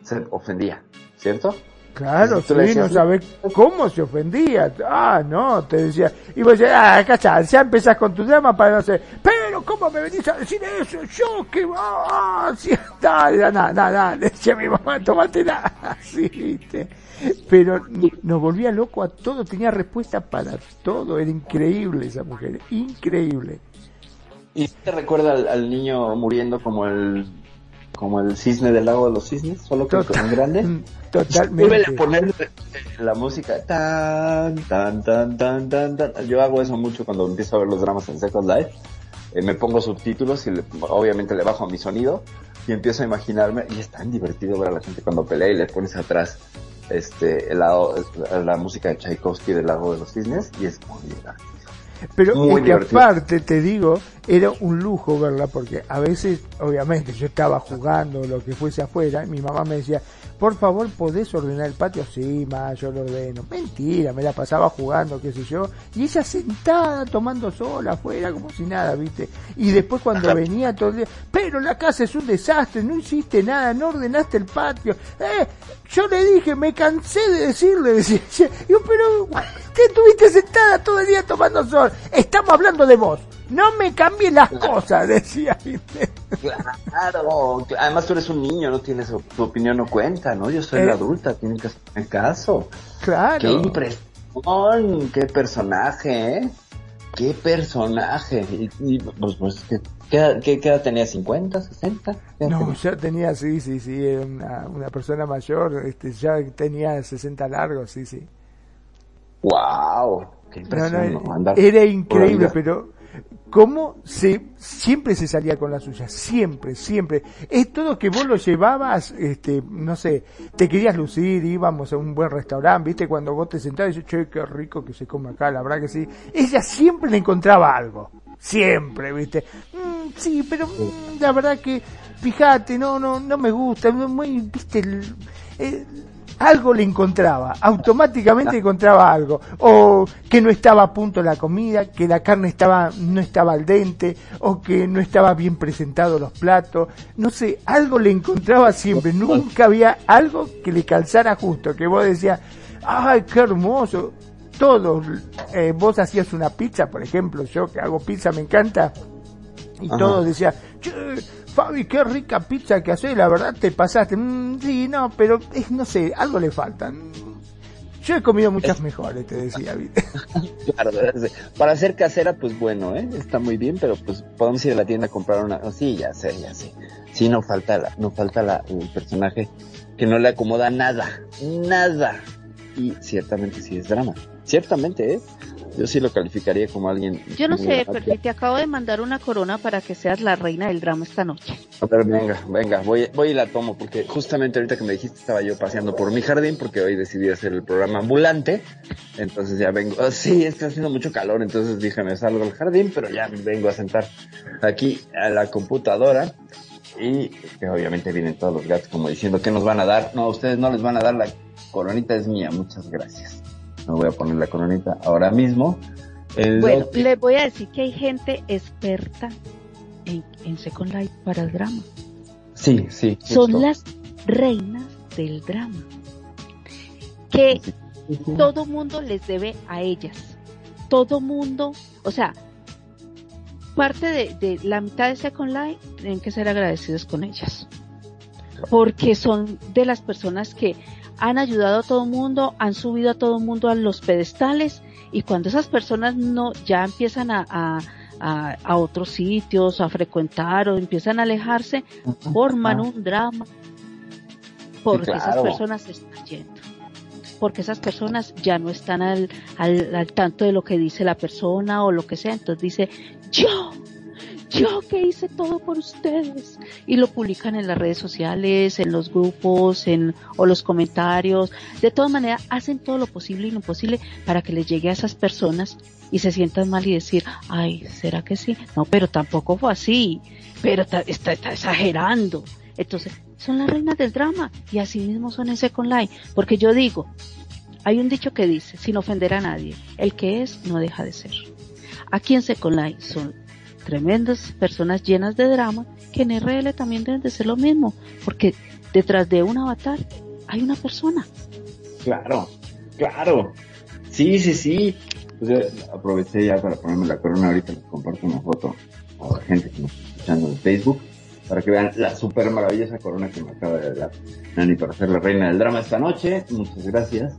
se ofendía, ¿cierto? Claro, sí, decías, no sabés cómo se ofendía. Ah, no, te decía. Y vos decías, ah, cachá, ya empezás con tu drama para no sé. Pero, ¿cómo me venís a decir eso? Yo que va, ah, sí, dale, nada, nada, nada. Le decía a mi mamá, tomate nada. Así, viste. Pero nos volvía loco a todo, tenía respuesta para todo. Era increíble esa mujer, increíble. ¿Y te recuerda al, al niño muriendo como el como el cisne del lago de los cisnes, solo que con grande? Vuelve Totalmente. a poner la música tan, tan, tan, tan, tan, tan. Yo hago eso mucho cuando empiezo a ver los dramas en Second Life. Eh, me pongo subtítulos y le- obviamente le bajo a mi sonido y empiezo a imaginarme y es tan divertido ver a la gente cuando pelea y le pones atrás este el lado, la música de Tchaikovsky del lago de los cisnes y es muy divertido. Pero Muy es que aparte, te digo, era un lujo verla porque a veces, obviamente, yo estaba jugando lo que fuese afuera y mi mamá me decía, por favor, ¿podés ordenar el patio? Sí, ma, yo lo ordeno. Mentira, me la pasaba jugando, qué sé yo. Y ella sentada, tomando sola afuera, como si nada, ¿viste? Y después cuando venía todo el día, pero la casa es un desastre, no hiciste nada, no ordenaste el patio. Eh, yo le dije, me cansé de decirle, decía. Yo, pero, ¿qué estuviste sentada todo el día tomando sol? Estamos hablando de vos. No me cambies las cosas, decía. Claro, cl- además tú eres un niño, no tienes tu opinión no cuenta, ¿no? Yo soy Eh. la adulta, tienen que hacerme caso. Claro. Qué impresión, qué personaje, ¿eh? Qué personaje. Y, y, pues, pues, ¿qué, qué, edad- qué- qué edad tenía? ¿50, 60? ¿Qué edad No, tenía? ya tenía, sí, sí, sí, una, una persona mayor, este, ya tenía 60 largos, sí, sí. ¡Wow! ¡Qué impresión! no, ¿no? Andar era increíble, pero cómo se siempre se salía con la suya, siempre, siempre. Es todo que vos lo llevabas, este, no sé, te querías lucir, íbamos a un buen restaurante, viste, cuando vos te sentabas y che, qué rico que se come acá, la verdad que sí. Ella siempre le encontraba algo, siempre, viste. "Mm, sí, pero mm, la verdad que, fíjate, no, no, no me gusta, muy, viste, el- eh, algo le encontraba, automáticamente encontraba algo, o que no estaba a punto la comida, que la carne estaba, no estaba al dente, o que no estaba bien presentado los platos, no sé, algo le encontraba siempre, nunca había algo que le calzara justo, que vos decías, ay, qué hermoso, todos, eh, vos hacías una pizza, por ejemplo, yo que hago pizza me encanta, y Ajá. todos decían, che, Fabi, qué rica pizza que haces, la verdad te pasaste. Mm, sí, no, pero es, no sé, algo le falta. Yo he comido muchas mejores, te decía, ¿viste? Claro, para ser casera, pues bueno, ¿eh? Está muy bien, pero pues podemos ir a la tienda a comprar una. oh, Sí, ya sé, ya sé. Sí, no falta, la, no falta la, el personaje que no le acomoda nada, nada. Y ciertamente sí es drama. Ciertamente, ¿eh? Yo sí lo calificaría como alguien. Yo no sé. Percy, te acabo de mandar una corona para que seas la reina del drama esta noche. A ver, venga, venga, voy, voy y la tomo, porque justamente ahorita que me dijiste estaba yo paseando por mi jardín, porque hoy decidí hacer el programa ambulante, entonces ya vengo, oh, sí, está haciendo mucho calor, entonces dije me salgo al jardín, pero ya vengo a sentar aquí a la computadora, y que obviamente vienen todos los gatos como diciendo que nos van a dar, no, ustedes no les van a dar, la coronita es mía, muchas gracias. Me voy a poner la coronita ahora mismo. El Bueno, les voy a decir que hay gente experta en, en Second Life para el drama. sí, sí. Son las reinas del drama. Que Sí, sí, sí. todo mundo les debe a ellas. Todo mundo, o sea, parte de, de la mitad de Second Life tienen que ser agradecidos con ellas. porque son de las personas que han ayudado a todo el mundo, han subido a todo el mundo a los pedestales y cuando esas personas no ya empiezan a, a, a, otros sitios, a frecuentar o empiezan a alejarse, forman un drama. Porque esas personas se están yendo. Porque esas personas ya no están al, al, al, tanto de lo que dice la persona o lo que sea. Entonces dice, yo yo que hice todo por ustedes. Y lo publican en las redes sociales, en los grupos, en, o los comentarios. De todas maneras, hacen todo lo posible y lo imposible para que les llegue a esas personas y se sientan mal y decir, ay, ¿será que sí? No, pero tampoco fue así. Pero está, está, exagerando. Entonces, son las reinas del drama y así mismo son en Second. Porque yo digo, hay un dicho que dice, sin ofender a nadie, el que es no deja de ser. Aquí en Second Life son tremendas personas llenas de drama, que en RL también deben de ser lo mismo, porque detrás de un avatar hay una persona. Claro, claro. Sí, sí, sí. Pues aproveché ya para ponerme la corona, ahorita les comparto una foto a la gente que nos está escuchando en Facebook, para que vean la super maravillosa corona que me acaba de dar Nani para ser la reina del drama esta noche. Muchas gracias.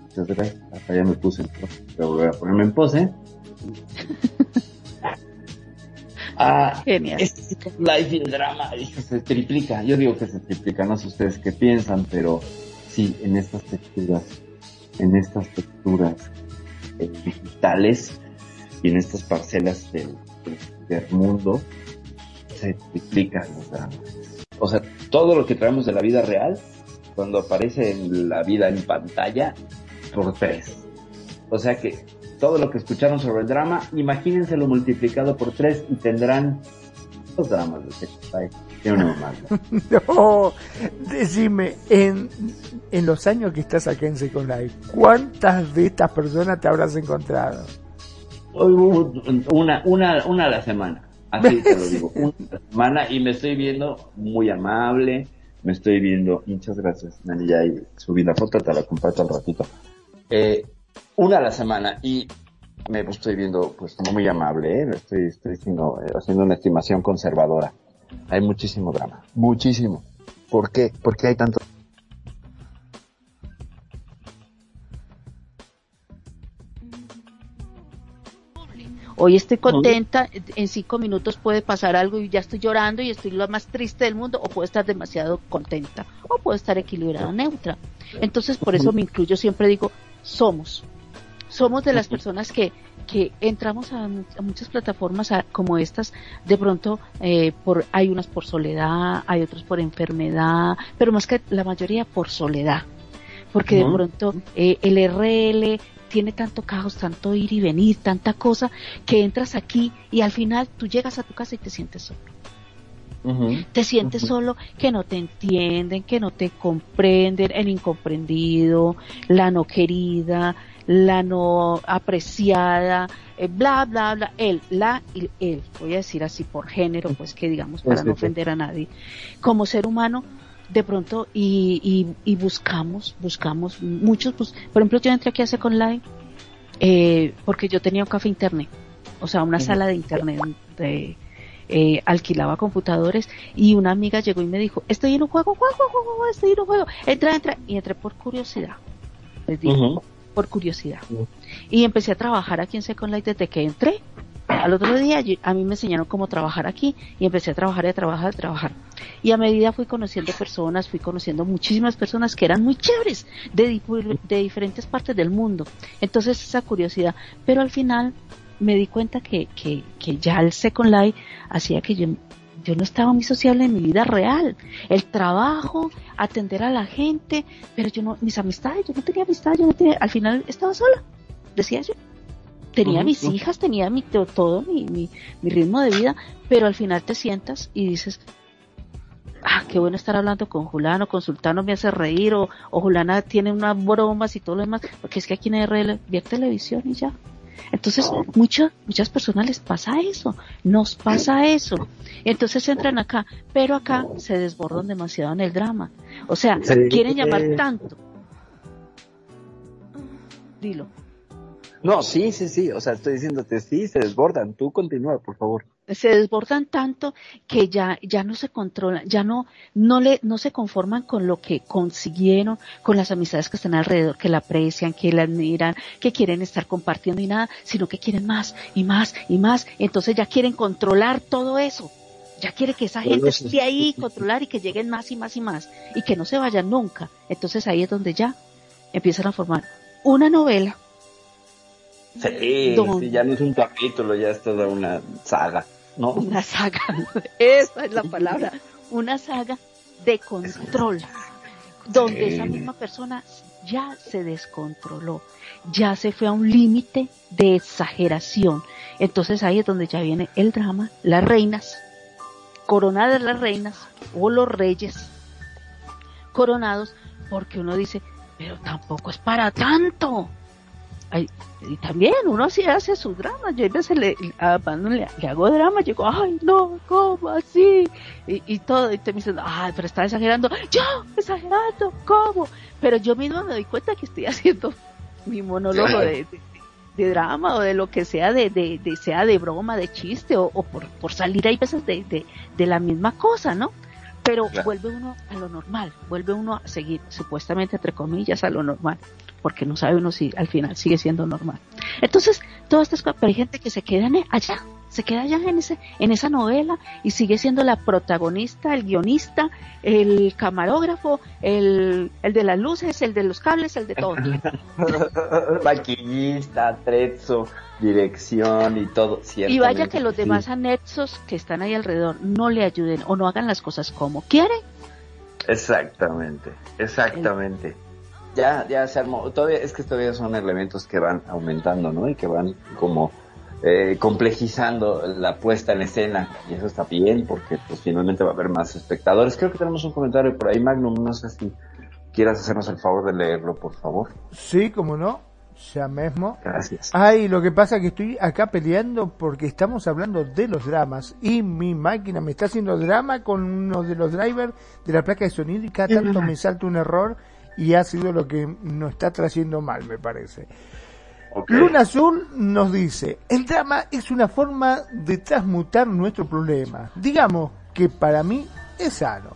Muchas gracias. Hasta ya me puse en pose. Voy a volver a ponerme en pose. Ah, Genial. Este live y el drama se triplica. Yo digo que se triplica, no sé ustedes qué piensan, pero sí, en estas texturas, en estas texturas eh, digitales y en estas parcelas del, del, mundo, se triplican los dramas. O sea, todo lo que traemos de la vida real, cuando aparece en la vida en pantalla, por tres. O sea que todo lo que escucharon sobre el drama, imagínenselo multiplicado por tres y tendrán dos dramas de sexo. no, decime, en, en los años que estás aquí en Second Life, ¿cuántas de estas personas te habrás encontrado? Una, una, una a la semana, así te lo digo, una a la semana y me estoy viendo muy amable, me estoy viendo, muchas gracias, Nani, ya subí la foto, te la comparto al ratito. Eh, una a la semana y me estoy viendo pues muy amable, ¿eh? estoy, estoy haciendo, eh, haciendo una estimación conservadora. Hay muchísimo drama, muchísimo. ¿Por qué? ¿Por qué hay tanto? Hoy estoy contenta, en cinco minutos puede pasar algo y ya estoy llorando y estoy lo más triste del mundo, o puedo estar demasiado contenta, o puedo estar equilibrada, neutra. Entonces, por eso me incluyo, siempre digo, somos, somos de las personas que, que entramos a, muchas plataformas como estas, de pronto eh, por, hay unas por soledad, hay otros por enfermedad, pero más que la mayoría por soledad, porque de pronto eh, el RL tiene tanto caos, tanto ir y venir, tanta cosa, que entras aquí y al final tú llegas a tu casa y te sientes solo. Te sientes solo, que no te entienden, que no te comprenden, el incomprendido, la no querida, la no apreciada, eh, bla, bla, bla, él, la y él, voy a decir así por género, pues que digamos, para no ofender a nadie. Como ser humano, de pronto, y, y, buscamos, buscamos muchos, pues, por ejemplo, yo entré aquí a Second Life, eh, porque yo tenía un café internet, o sea, una sala de internet de, eh, alquilaba computadores y una amiga llegó y me dijo, estoy en un juego, juego, juego, estoy en un juego, entra, entra, y entré por curiosidad. Les digo, por curiosidad. Y empecé a trabajar aquí en Second Life desde que entré. Al otro día a mí me enseñaron cómo trabajar aquí y empecé a trabajar y a trabajar, a trabajar. Y a medida fui conociendo personas, fui conociendo muchísimas personas que eran muy chéveres de, de diferentes partes del mundo. Entonces esa curiosidad. Pero al final me di cuenta que, que, que ya el Second Life hacía que yo yo no estaba muy sociable en mi vida real. El trabajo, atender a la gente, pero yo no, mis amistades, yo no tenía amistades, yo no tenía, al final estaba sola, decía yo. Tenía mis hijas, tenía mi, todo, mi, mi, mi ritmo de vida, pero al final te sientas y dices, ah, qué bueno estar hablando con Julano, con Sultano me hace reír, o, o Julana tiene unas bromas y todo lo demás, porque es que aquí en RL ve televisión y ya. Entonces, muchas, muchas personas les pasa eso, nos pasa eso. Entonces entran acá, pero acá se desbordan demasiado en el drama. O sea, quieren llamar tanto. Dilo. No, sí, sí, sí. O sea, estoy diciéndote, sí, se desbordan. Tú continúa, por favor. Se desbordan tanto que ya ya no se controlan, ya no no le no se conforman con lo que consiguieron, con las amistades que están alrededor, que la aprecian, que la admiran, que quieren estar compartiendo y nada, sino que quieren más y más y más, entonces ya quieren controlar todo eso. Ya quiere que esa gente esté ahí, controlar y que lleguen más y más y más y que no se vayan nunca. Entonces ahí es donde ya empiezan a formar una novela. Sí, sí, ya no es un capítulo, ya es toda una saga. ¿no? Una saga, esa es la palabra, una saga de control, donde esa misma persona ya se descontroló, ya se fue a un límite de exageración. Entonces ahí es donde ya viene el drama, las reinas, coronadas las reinas o los reyes coronados, porque uno dice, pero tampoco es para tanto y también uno así hace su drama. Yo a veces le, a, le, le, hago drama, yo digo, ay, no, ¿cómo así? Y, y todo, y te me dicen, ay, pero está exagerando. Yo, exagerando, ¿cómo? Pero yo mismo me doy cuenta que estoy haciendo mi monólogo de, de, drama o de lo que sea, de, de, de sea de broma, de chiste o, o por, por salir ahí veces de, de, de la misma cosa, ¿no? Pero vuelve uno a lo normal, vuelve uno a seguir, supuestamente, entre comillas, a lo normal porque no sabe uno si al final sigue siendo normal. Entonces, todas estas cosas, pero hay gente que se queda allá, se queda allá en ese, en esa novela y sigue siendo la protagonista, el guionista, el camarógrafo, el, el de las luces, el de los cables, el de todo. Maquillista, trezzo, dirección y todo. Y vaya que los demás anexos que están ahí alrededor no le ayuden o no hagan las cosas como quieren. Exactamente, exactamente ya, ya se armó. Todavía, es que todavía son elementos que van aumentando, ¿no? Y que van como eh, complejizando la puesta en escena. Y eso está bien, porque pues finalmente va a haber más espectadores. Creo que tenemos un comentario por ahí, Magnum. No sé si quieras hacernos el favor de leerlo, por favor. Sí, como no. Ya mismo. Gracias. Ay, lo que pasa es que estoy acá peleando porque estamos hablando de los dramas y mi máquina me está haciendo drama con uno de los drivers de la placa de sonido y cada tanto me salta un error y ha sido lo que nos está trayendo mal, me parece. Luna Azul nos dice, el drama es una forma de transmutar nuestro problema. Digamos que para mí es sano,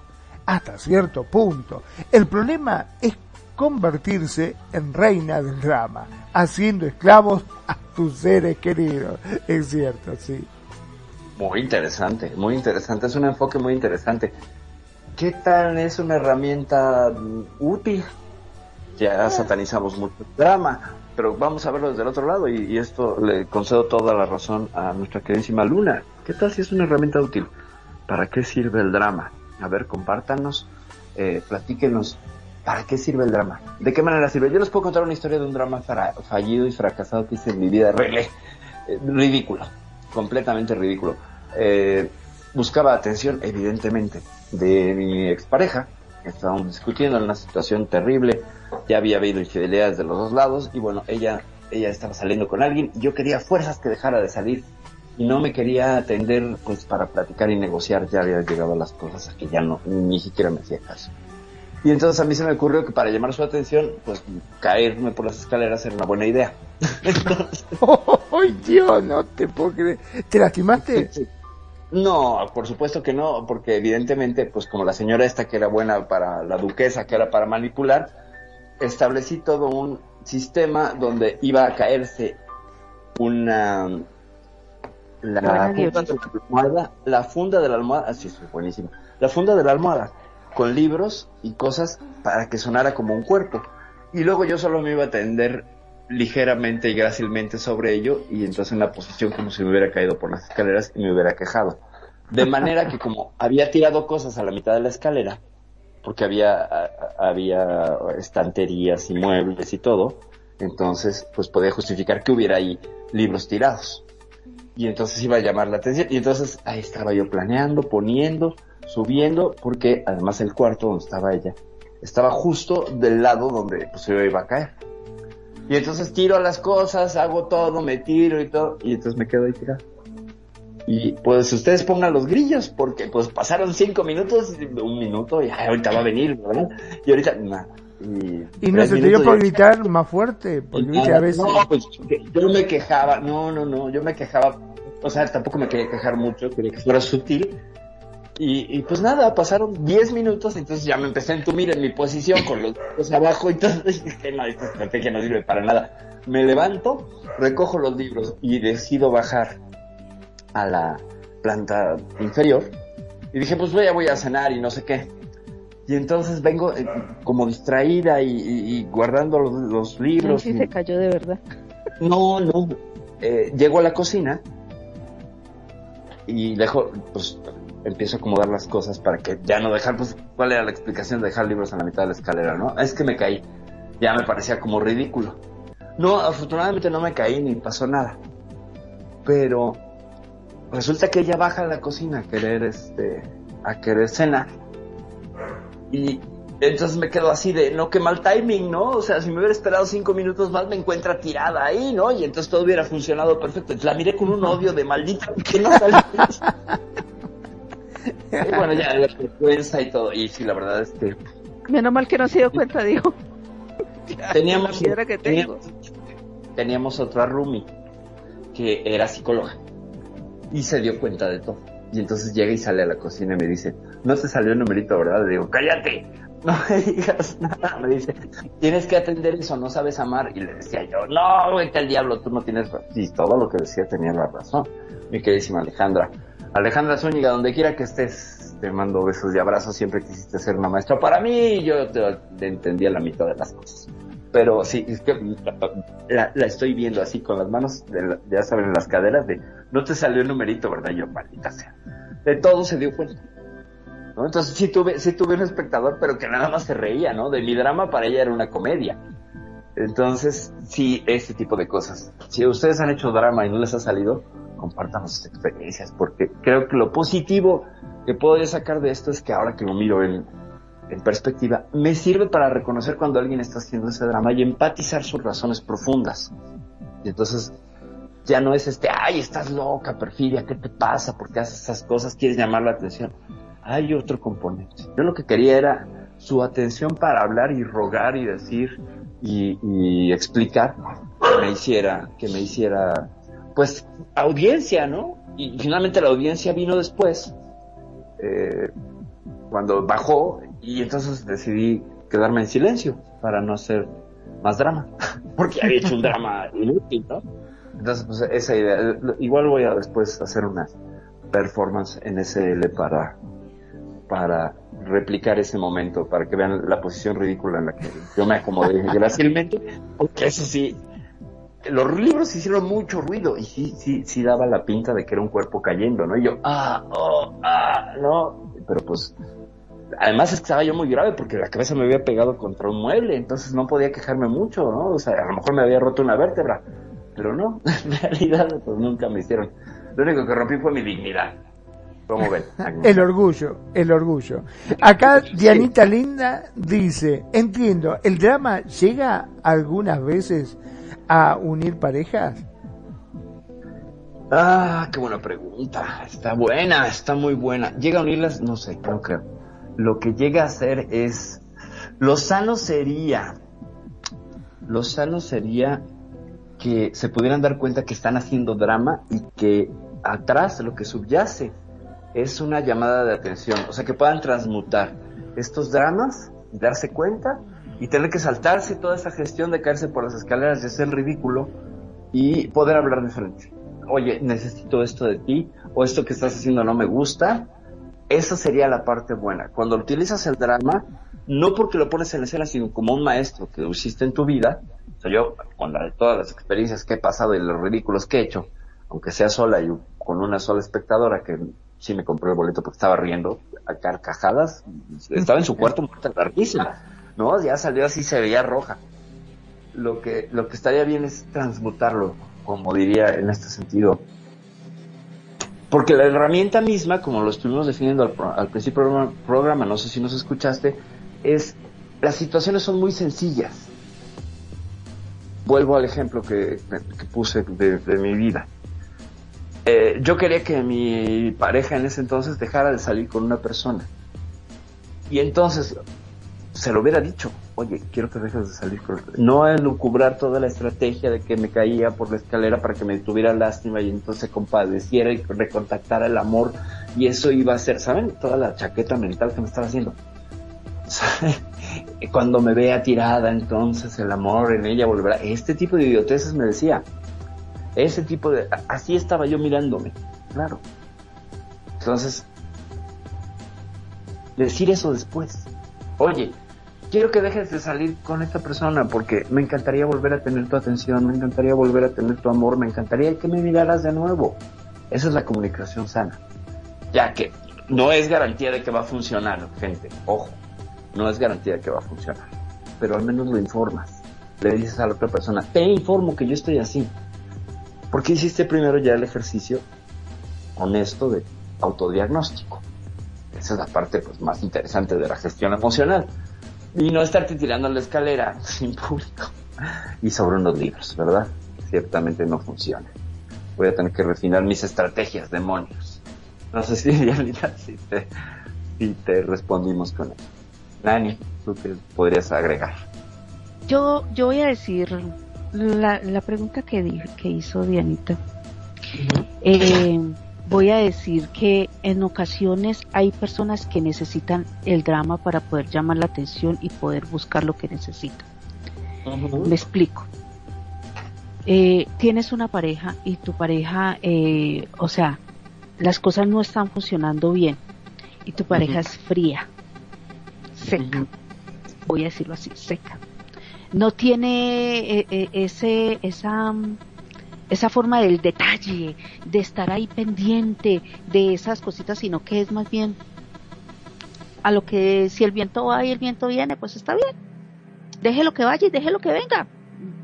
hasta cierto punto. El problema es convertirse en reina del drama, haciendo esclavos a tus seres queridos. Es cierto, sí. Muy interesante, muy interesante. Es un enfoque muy interesante. ¿Qué tal es una herramienta útil? Ya satanizamos mucho el drama, pero vamos a verlo desde el otro lado y, esto le concedo toda la razón a nuestra queridísima Luna. ¿Qué tal si es una herramienta útil? ¿Para qué sirve el drama? A ver, compártanos, eh, platíquenos, ¿para qué sirve el drama? ¿De qué manera sirve? Yo les puedo contar una historia de un drama fallido y fracasado que hice en mi vida, eh, ridículo, completamente ridículo. Eh, buscaba atención, evidentemente, de mi expareja. Estábamos discutiendo en una situación terrible, ya había habido infidelidades de los dos lados y bueno, ella, ella estaba saliendo con alguien y yo quería fuerzas que dejara de salir y no me quería atender pues para platicar y negociar, ya había llegado a las cosas a que ya no, ni siquiera me hacía caso. Y entonces a mí se me ocurrió que para llamar su atención, pues caerme por las escaleras era una buena idea. ¡Ay, Dios! No te puedo creer. ¿Te lastimaste? No, por supuesto que no, porque evidentemente, pues como la señora esta que era buena para la duquesa, que era para manipular, establecí todo un sistema donde iba a caerse una la funda de la almohada, la funda de la almohada, así es buenísimo, la funda de la almohada con libros y cosas para que sonara como un cuerpo. Y luego yo solo me iba a tender ligeramente y grácilmente sobre ello y entonces en la posición como si me hubiera caído por las escaleras y me hubiera quejado. De manera que como había tirado cosas a la mitad de la escalera, porque había, había estanterías y muebles y todo, entonces pues podía justificar que hubiera ahí libros tirados. Y entonces iba a llamar la atención y entonces ahí estaba yo planeando, poniendo, subiendo, porque además el cuarto donde estaba ella estaba justo del lado donde pues yo iba a caer. Y entonces tiro las cosas, hago todo, me tiro y todo, y entonces me quedo ahí tirado. Y pues ustedes pongan los grillos, porque pues pasaron cinco minutos, un minuto, y ahorita va a venir, ¿verdad? Y ahorita, nada. Y, no se te dio por gritar más fuerte, porque a veces... No, pues yo me quejaba, no, no, no, yo me quejaba o sea, tampoco me quería quejar mucho, quería que fuera sutil. Y, y pues nada, pasaron 10 minutos, entonces ya me empecé a entumir en mi posición con los dedos abajo y todo. dije, no, esta estrategia no sirve para nada. Me levanto, recojo los libros y decido bajar a la planta inferior. Y dije, pues voy a, voy a cenar y no sé qué. Y entonces vengo eh, como distraída y, y- y guardando los, los libros. Sí, y- se cayó de verdad. no, no. Eh, llego a la cocina y dejo, pues empiezo a acomodar las cosas para que ya no dejar, pues, ¿cuál era la explicación de dejar libros a la mitad de la escalera, no? Es que me caí. Ya me parecía como ridículo. No, afortunadamente no me caí ni pasó nada. Pero resulta que ella baja a la cocina a querer, este, a querer cenar. Y entonces me quedo así de, no, qué mal timing, ¿no? O sea, si me hubiera esperado cinco minutos más, me encuentra tirada ahí, ¿no? Y entonces todo hubiera funcionado perfecto. La miré con un odio de maldita que no salió. y bueno, ya la vergüenza y todo. Y sí, la verdad es que Menos mal que no se dio cuenta, dijo. teníamos, La que tengo. teníamos, teníamos otra roomie que era psicóloga y se dio cuenta de todo. Y entonces llega y sale a la cocina y me dice, no te salió el numerito, ¿verdad? Le digo, cállate, no me digas nada. Me dice, tienes que atender eso, no sabes amar. Y le decía yo, no, vete al diablo, tú no tienes razón. Y todo lo que decía tenía la razón. Mi queridísima Alejandra. Alejandra Zúñiga, donde quiera que estés, te mando besos y abrazos. Siempre quisiste ser una maestra para mí yo te, te entendía la mitad de las cosas. Pero sí, es que la, estoy viendo así con las manos, de la- ya saben, en las caderas de, no te salió el numerito, ¿verdad? Yo, maldita sea. De todo se dio cuenta. ¿no? Entonces sí tuve, sí tuve un espectador, pero que nada más se reía, ¿no? De mi drama para ella era una comedia. Entonces, sí, este tipo de cosas. Si ustedes han hecho drama y no les ha salido, compartan sus experiencias, porque creo que lo positivo que yo sacar de esto es que ahora que lo miro en, en perspectiva, me sirve para reconocer cuando alguien está haciendo ese drama y empatizar sus razones profundas. Y entonces, ya no es este, ay, estás loca, perfidia, ¿qué te pasa? ¿Por qué haces esas cosas? ¿Quieres llamar la atención? Hay otro componente. Yo lo que quería era su atención para hablar y rogar y decir y, y explicar que me hiciera, que me hiciera, pues, audiencia, ¿no? Y finalmente la audiencia vino después, eh, cuando bajó, y entonces decidí quedarme en silencio para no hacer más drama, porque había hecho un drama inútil, ¿no? Entonces, pues esa idea, igual voy a después hacer una performance en SL para, para replicar ese momento, para que vean la posición ridícula en la que yo me acomodé grácilmente, porque eso sí, los libros hicieron mucho ruido y sí, sí, sí daba la pinta de que era un cuerpo cayendo, ¿no? Y yo, ah, oh, ah, no, pero pues, además es que estaba yo muy grave porque la cabeza me había pegado contra un mueble, entonces no podía quejarme mucho, ¿no? O sea, a lo mejor me había roto una vértebra, pero no, en realidad pues nunca me hicieron. Lo único que rompí fue mi dignidad. ¿Cómo ven? El orgullo, el orgullo. Acá Dianita Linda dice, entiendo, ¿el drama llega algunas veces a unir parejas? Ah, qué buena pregunta. Está buena, está muy buena. ¿Llega a unirlas? No sé, creo. Lo que llega a hacer es... Lo sano sería... Lo sano sería que se pudieran dar cuenta que están haciendo drama y que atrás lo que subyace es una llamada de atención. O sea, que puedan transmutar estos dramas, darse cuenta y tener que saltarse toda esa gestión de caerse por las escaleras y hacer ridículo y poder hablar de frente. Oye, necesito esto de ti, o esto que estás haciendo no me gusta. Esa sería la parte buena. Cuando utilizas el drama, no porque lo pones en escena, sino como un maestro que hiciste en tu vida. O sea, yo, con la- todas las experiencias que he pasado y los ridículos que he hecho, aunque sea sola y con una sola espectadora que sí me compró el boleto porque estaba riendo a carcajadas, estaba en su cuarto muerta de la ¿no? Ya salió así, se veía roja. Lo que, lo que estaría bien es transmutarlo, como diría en este sentido. Porque la herramienta misma, como lo estuvimos definiendo al, al principio del programa- programa, no sé si nos escuchaste, es las situaciones son muy sencillas. Vuelvo al ejemplo que, que puse de, de mi vida. Eh, yo quería que mi pareja en ese entonces dejara de salir con una persona. Y entonces se lo hubiera dicho. oye, quiero que dejes de salir con No elucubrar toda la estrategia de que me caía por la escalera para que me tuviera lástima y entonces compadeciera y recontactara el amor y eso iba a ser, ¿saben? Toda la chaqueta mental que me estaba haciendo. Cuando me vea tirada, entonces el amor en ella volverá. Este tipo de idioteces me decía. Ese tipo de... Así estaba yo mirándome, claro. Entonces, decir eso después. Oye, quiero que dejes de salir con esta persona porque me encantaría volver a tener tu atención, me encantaría volver a tener tu amor, me encantaría que me miraras de nuevo. Esa es la comunicación sana. Ya que no es garantía de que va a funcionar, gente. Ojo, no es garantía de que va a funcionar. Pero al menos lo informas. Le dices a la otra persona, te informo que yo estoy así. Porque hiciste primero ya el ejercicio honesto de autodiagnóstico. Esa es la parte pues, más interesante de la gestión emocional. Y no estarte tirando la escalera sin público. Y sobre unos libros, ¿verdad? Ciertamente no funciona. Voy a tener que refinar mis estrategias, demonios. No sé si realidad si te, si te respondimos con eso. Nani, ¿tú qué podrías agregar? Yo, yo voy a decir la, la pregunta que, que hizo Dianita. eh, voy a decir que en ocasiones hay personas que necesitan el drama para poder llamar la atención y poder buscar lo que necesitan. Me explico. Eh, tienes una pareja y tu pareja, eh, o sea, las cosas no están funcionando bien y tu pareja es fría, seca, voy a decirlo así, seca. No tiene eh, eh, ese, esa, esa forma del detalle, de estar ahí pendiente de esas cositas, sino que es más bien a lo que si el viento va y el viento viene, pues está bien. Deje lo que vaya y deje lo que venga.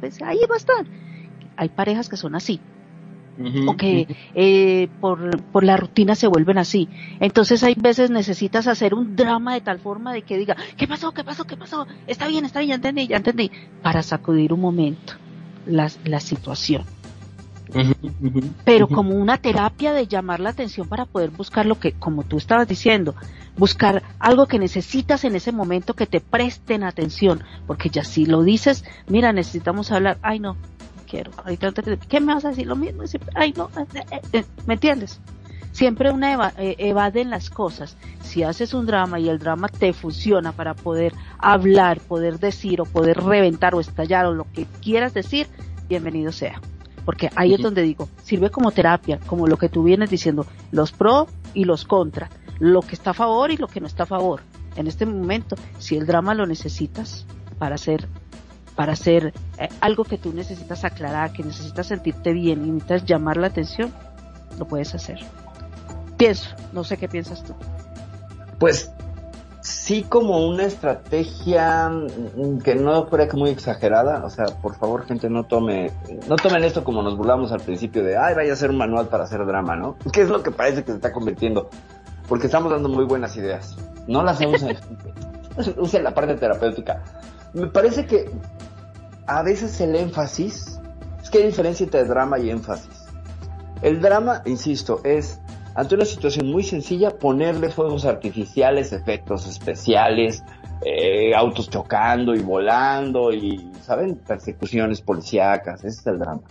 Pues ahí va a estar. Hay parejas que son así. O que eh, por, por la rutina se vuelven así. Entonces hay veces necesitas hacer un drama de tal forma de que diga, ¿qué pasó? ¿Qué pasó? ¿Qué pasó? Está bien, está bien, ya entendí, ya entendí. Para sacudir un momento la, la situación pero como una terapia de llamar la atención para poder buscar lo que, como tú estabas diciendo, buscar algo que necesitas en ese momento que te presten atención, porque ya si lo dices, mira, necesitamos hablar, ay no, quiero, ¿qué me vas a decir? Lo mismo, ay no, eh, eh, eh, ¿me entiendes? Siempre una eva, evaden las cosas. Si haces un drama y el drama te funciona para poder hablar, poder decir o poder reventar o estallar o lo que quieras decir, bienvenido sea porque ahí es donde digo, sirve como terapia, como lo que tú vienes diciendo, los pro y los contra, lo que está a favor y lo que no está a favor. En este momento, si el drama lo necesitas para hacer para hacer eh, algo que tú necesitas aclarar, que necesitas sentirte bien y necesitas llamar la atención, lo puedes hacer. Pienso, no sé qué piensas tú. Pues sí como una estrategia mm, que no fuera muy exagerada, o sea, por favor gente no tome, no tomen esto como nos burlamos al principio de, ay, vaya a ser un manual para hacer drama, ¿no? ¿Qué es lo que parece que se está convirtiendo? Porque estamos dando muy buenas ideas. No las hacemos en use la parte terapéutica. Me parece que a veces el énfasis, es que hay diferencia entre drama y énfasis. El drama, insisto, es ante una situación muy sencilla, ponerle fuegos artificiales, efectos especiales, eh, autos chocando y volando y, ¿saben? Persecuciones policíacas, ese es el drama.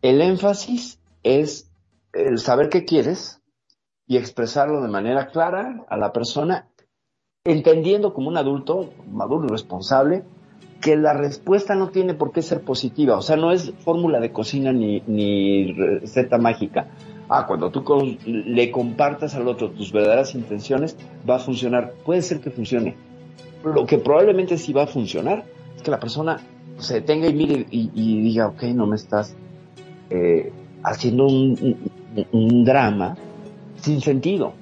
El énfasis es el saber qué quieres y expresarlo de manera clara a la persona, entendiendo como un adulto maduro y responsable que la respuesta no tiene por qué ser positiva, o sea, no es fórmula de cocina ni, ni receta mágica. Ah, cuando tú le compartas al otro tus verdaderas intenciones, va a funcionar. Puede ser que funcione. Lo que probablemente sí va a funcionar es que la persona se detenga y mire y, diga, ok, no me estás eh, haciendo un, un drama sin sentido.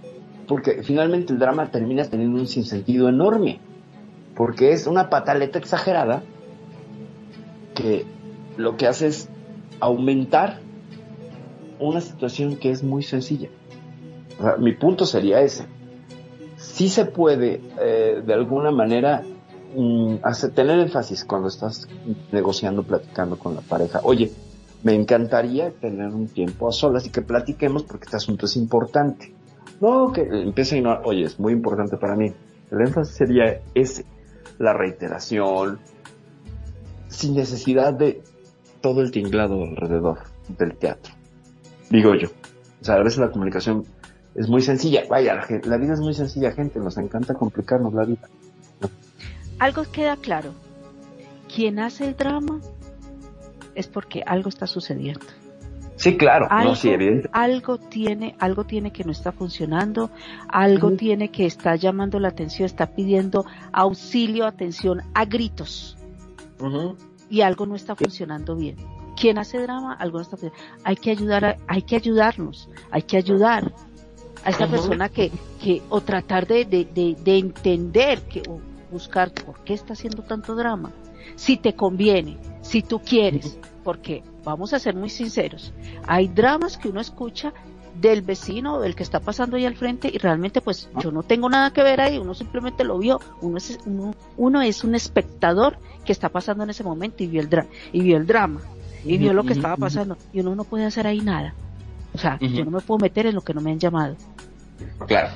Porque finalmente el drama termina teniendo un sinsentido enorme porque es una pataleta exagerada que lo que hace es aumentar una situación que es muy sencilla. mi punto sería ese. Si se puede, eh, de alguna manera, mm, hacer, tener énfasis cuando estás negociando, platicando con la pareja. Oye, me encantaría tener un tiempo a solas y que platiquemos porque este asunto es importante. No, que empieza a ignorar, oye, es muy importante para mí El énfasis sería ese, la reiteración, sin necesidad de todo el tinglado alrededor del teatro. Digo yo. O sea, a veces la comunicación es muy sencilla. Vaya, la, la vida es muy sencilla, gente. Nos encanta complicarnos la vida. Algo queda claro. Quien hace el drama es porque algo está sucediendo. Sí, claro, Algo, no, sí, evidente. algo tiene, algo tiene que no está funcionando, algo tiene que está llamando la atención, está pidiendo auxilio, atención a gritos y algo no está funcionando bien. Quien hace drama, algo no está funcionando. Hay que ayudar, a- hay que ayudarnos, hay que ayudar a esta persona que, que, o tratar de, de, de, de entender que, o buscar por qué está haciendo tanto drama. Si te conviene, si tú quieres, porque vamos a ser muy sinceros, hay dramas que uno escucha del vecino o del que está pasando ahí al frente y realmente pues yo no tengo nada que ver ahí, uno simplemente lo vio, uno es, uno, uno es un espectador que está pasando en ese momento y vio el, dra y vio el drama y vio lo que estaba pasando y uno no puede hacer ahí nada. O sea, yo no me puedo meter en lo que no me han llamado. Claro.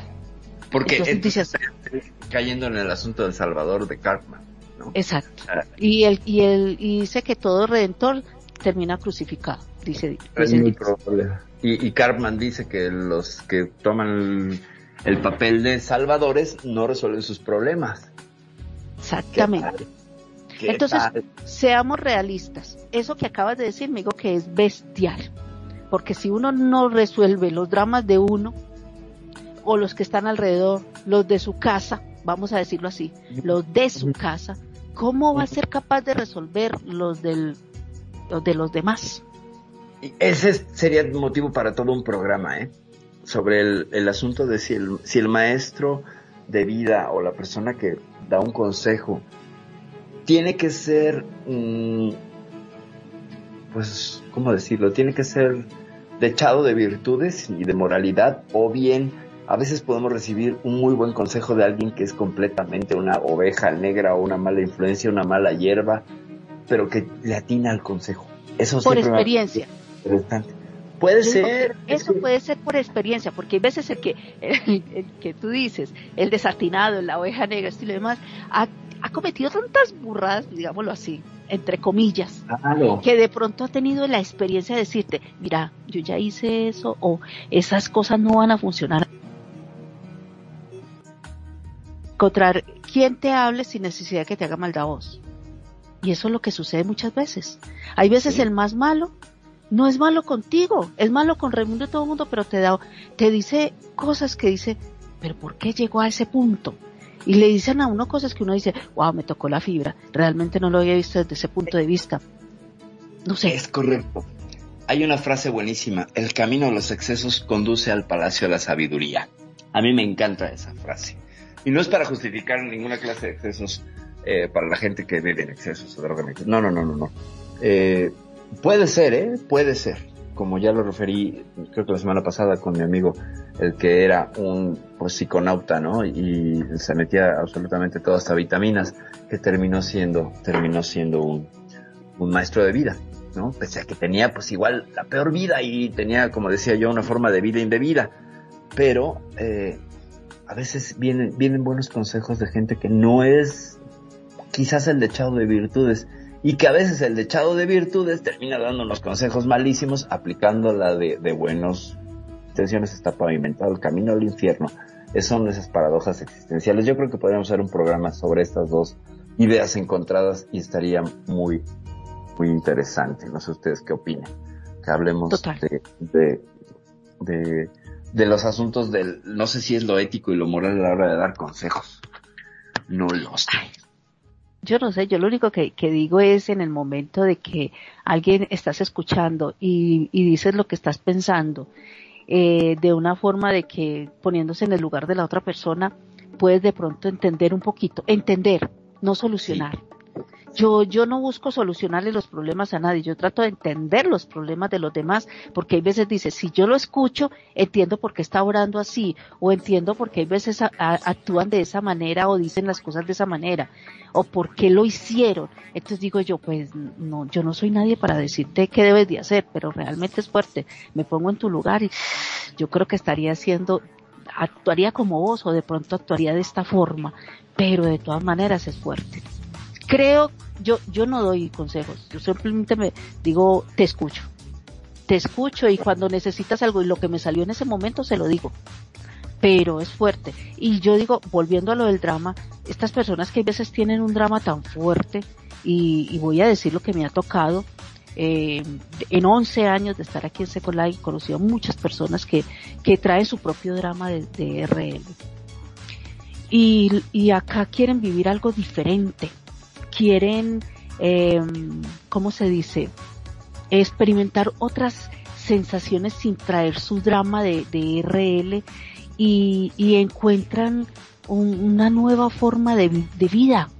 Porque Entonces entonces, dices, cayendo en el asunto del Salvador de Cartman, ¿no? exacto. Ah. Y el, y el, y dice que todo redentor termina crucificado, dice, Es dice muy probable. Y, y Cartman dice que los que toman el, el papel de salvadores no resuelven sus problemas. Exactamente. ¿Qué Entonces, tal? seamos realistas. Eso que acabas de decir, me digo que es bestial. Porque si uno no resuelve los dramas de uno, o los que están alrededor, los de su casa, vamos a decirlo así, los de su casa, ¿cómo va a ser capaz de resolver los del, los de los demás? Y ese es- sería el motivo para todo un programa, ¿eh? Sobre el, el asunto de si el, si el maestro de vida o la persona que da un consejo tiene que ser, mm, pues, ¿cómo decirlo? Tiene que ser dechado de virtudes y de moralidad o bien a veces podemos recibir un muy buen consejo de alguien que es completamente una oveja negra o una mala influencia, una mala hierba, pero que le atina al consejo. Eso Por experiencia. interesante. Puede digo ser. que Eso puede ser por experiencia, porque hay veces el que, el, el que tú dices, el desatinado, la oveja negra, y lo demás, ha, ha cometido tantas burradas, digámoslo así, entre comillas, Claro. que de pronto ha tenido la experiencia de decirte, mira, yo ya hice eso, o esas cosas no van a funcionar. Encontrar quien te hable sin necesidad que te haga maldad a vos. Y eso es lo que sucede muchas veces. Hay veces Sí. el más malo no es malo contigo, es malo con Raimundo y todo el mundo, pero te da, te dice cosas que dice, pero ¿por qué llegó a ese punto? Y le dicen a uno cosas que uno dice, wow, me tocó la fibra, realmente no lo había visto desde ese punto de vista. No sé, Es correcto. Hay una frase buenísima. El camino de los excesos conduce al palacio de la sabiduría. A mí me encanta esa frase. Y no es para justificar ninguna clase de excesos eh, para la gente que vive en excesos o droga. No, no, no, no, no. Eh, puede ser, ¿eh? Puede ser. Como ya lo referí, creo que la semana pasada con mi amigo, el que era un pues, psiconauta, ¿no? Y se metía absolutamente todo hasta vitaminas, que terminó siendo, terminó siendo un, un maestro de vida. ¿no? Pese a que tenía pues igual la peor vida y tenía, como decía yo, una forma de vida indebida. Pero eh, a veces vienen, vienen buenos consejos de gente que no es quizás el dechado de virtudes y que a veces el dechado de virtudes termina dando unos consejos malísimos aplicando la de, de buenos intenciones está pavimentado el camino al infierno. Es- son esas paradojas existenciales. Yo creo que podríamos hacer un programa sobre estas dos ideas encontradas y estaría muy, muy interesante. No sé ustedes qué opinan. Que hablemos Total. de, de, de, de los asuntos del, no sé si es lo ético y lo moral a la hora de dar consejos. No lo sé. yo no sé, yo lo único que, que digo es en el momento de que alguien estás escuchando y, y dices lo que estás pensando, eh, de una forma de que poniéndose en el lugar de la otra persona, puedes de pronto entender un poquito, entender, no solucionar. Yo, yo no busco solucionarle los problemas a nadie, yo trato de entender los problemas de los demás, porque hay veces dice, si yo lo escucho, entiendo por qué está orando así, o entiendo por qué hay veces actúan de esa manera o dicen las cosas de esa manera, o por qué lo hicieron. Entonces digo yo, pues no, yo no soy nadie para decirte qué debes de hacer, pero realmente es fuerte. Me pongo en tu lugar y yo creo que estaría siendo actuaría como vos o de pronto actuaría de esta forma, pero de todas maneras es fuerte. Creo, yo, yo no doy consejos, yo simplemente me digo, te escucho, te escucho y cuando necesitas algo y lo que me salió en ese momento se lo digo pero es fuerte. Y yo digo, volviendo a lo del drama, estas personas que a veces tienen un drama tan fuerte, y, voy a decir lo que me ha tocado, eh, en 11 años de estar aquí en Secolai, he conocido muchas personas que, que traen su propio drama de, de RL. Y, y, acá quieren vivir algo diferente. Quieren, eh, ¿cómo se dice? Experimentar otras sensaciones sin traer su drama de, de RL y, y encuentran una nueva forma de, de, vida,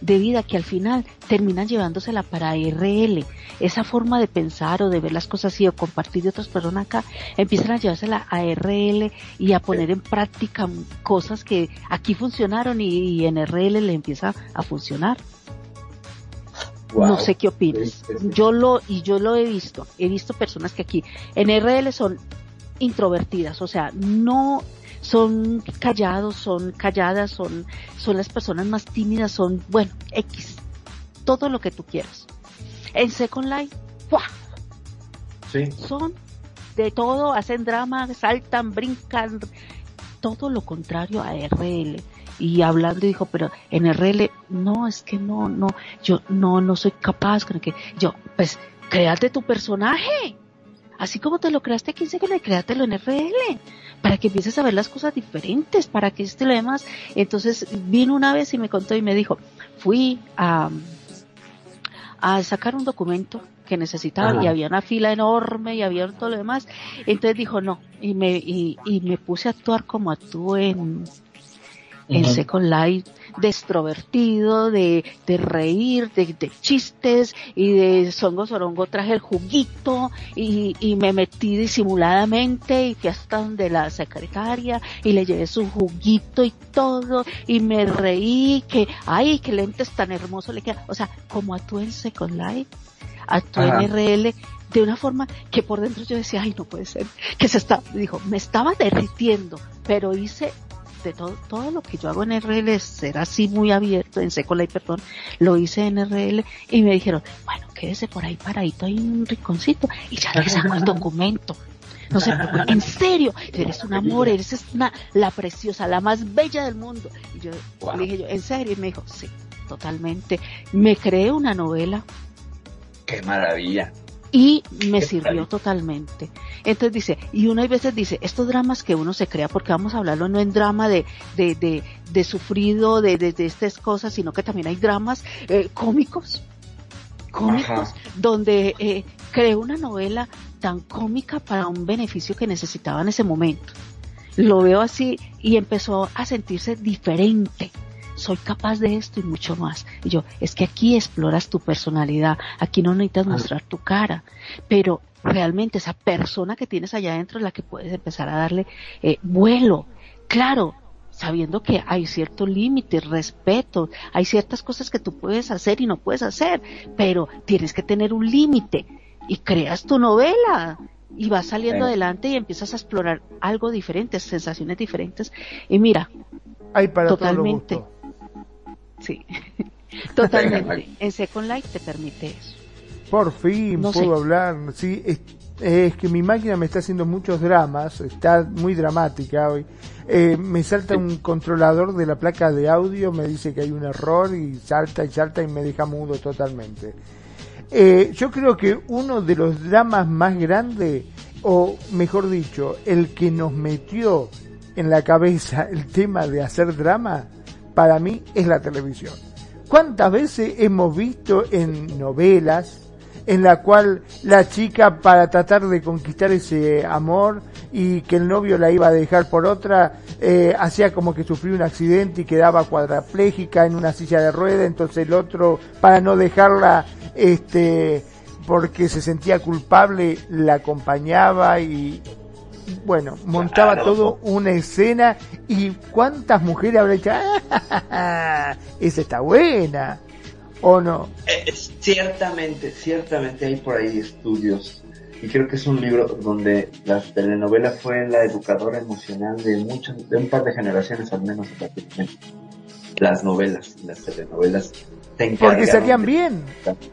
de vida que al final terminan llevándosela para RL. Esa forma de pensar o de ver las cosas así o compartir de otras personas acá, empiezan a llevársela a RL y a poner en práctica cosas que aquí funcionaron y, en RL le empieza a funcionar. No sé qué opinas. Yo lo, y yo lo he visto, he visto personas que aquí en RL son introvertidas, o sea, no son callados, son calladas, son, son las personas más tímidas, son, bueno, X, todo lo que tú quieras. En Second Life, Sí. Son de todo, hacen drama, saltan, brincan, todo lo contrario a RL. Y hablando dijo, pero en RL, no, es que no, no, yo no, no soy capaz, que yo, pues, créate tu personaje Así como te lo creaste aquí en le créatelo en FL, para que empieces a ver las cosas diferentes, para que este lo demás. Entonces vino una vez y me contó y me dijo, fui a, a sacar un documento que necesitaba y había una fila enorme y había todo lo demás. Entonces dijo no y me, y, y me puse a actuar como actúo en, en Second Life de extrovertido, de, de reír, de, de, chistes y de songo sorongo traje el juguito y, y me metí disimuladamente y fui hasta donde la secretaria y le llevé su juguito y todo y me reí que, ay, qué lentes tan hermoso le queda. O sea, como actué en Second Life, actué en RL de una forma que por dentro yo decía, ay, no puede ser, que se está, dijo, me estaba derritiendo, pero hice todo, todo lo que yo hago en RL es ser así muy abierto, en seco y perdón, lo hice en RL y me dijeron, bueno, quédese por ahí paradito, hay un rinconcito y ya le saco el documento. No sé, en serio, eres un amor, eres una, la preciosa, la más bella del mundo. Y yo le dije yo, en serio, y me dijo, sí, totalmente. Me creé una novela. Qué maravilla y me sirvió totalmente. Entonces dice, y uno a veces dice, estos dramas que uno se crea, porque vamos a hablarlo no en drama de, de, de, de sufrido, de, de, de, estas cosas, sino que también hay dramas eh, cómicos, cómicos, donde eh, creó una novela tan cómica para un beneficio que necesitaba en ese momento. Lo veo así y empezó a sentirse diferente soy capaz de esto y mucho más. Y yo, es que aquí exploras tu personalidad, aquí no necesitas mostrar tu cara, pero realmente esa persona que tienes allá adentro es la que puedes empezar a darle eh, vuelo. Claro, sabiendo que hay cierto límite, respeto, hay ciertas cosas que tú puedes hacer y no puedes hacer, pero tienes que tener un límite y creas tu novela y vas saliendo adelante y empiezas a explorar algo diferente, sensaciones diferentes. Y mira, hay para totalmente Sí, totalmente. en Second Life te permite eso. Por fin puedo hablar. Sí, es, que mi máquina me está haciendo muchos dramas, está muy dramática hoy. Eh, me salta un controlador de la placa de audio, me dice que hay un error y salta y salta y me deja mudo totalmente. Eh, yo creo que uno de los dramas más grandes, o mejor dicho, el que nos metió en la cabeza el tema de hacer drama, para mí es la televisión. ¿Cuántas veces hemos visto en novelas en la cual la chica para tratar de conquistar ese amor y que el novio la iba a dejar por otra, eh, hacía como que sufrió un accidente y quedaba cuadraplégica en una silla de rueda, entonces el otro, para no dejarla, este, porque se sentía culpable, la acompañaba y bueno, montaba todo una escena y cuántas mujeres habrá dicho, ¡Ah, esa está buena, ¿o no? Eh, ciertamente, ciertamente hay por ahí estudios y creo que es un libro donde la telenovela fue la educadora emocional de muchos, de un par de generaciones al menos Las novelas, las telenovelas porque salían bien,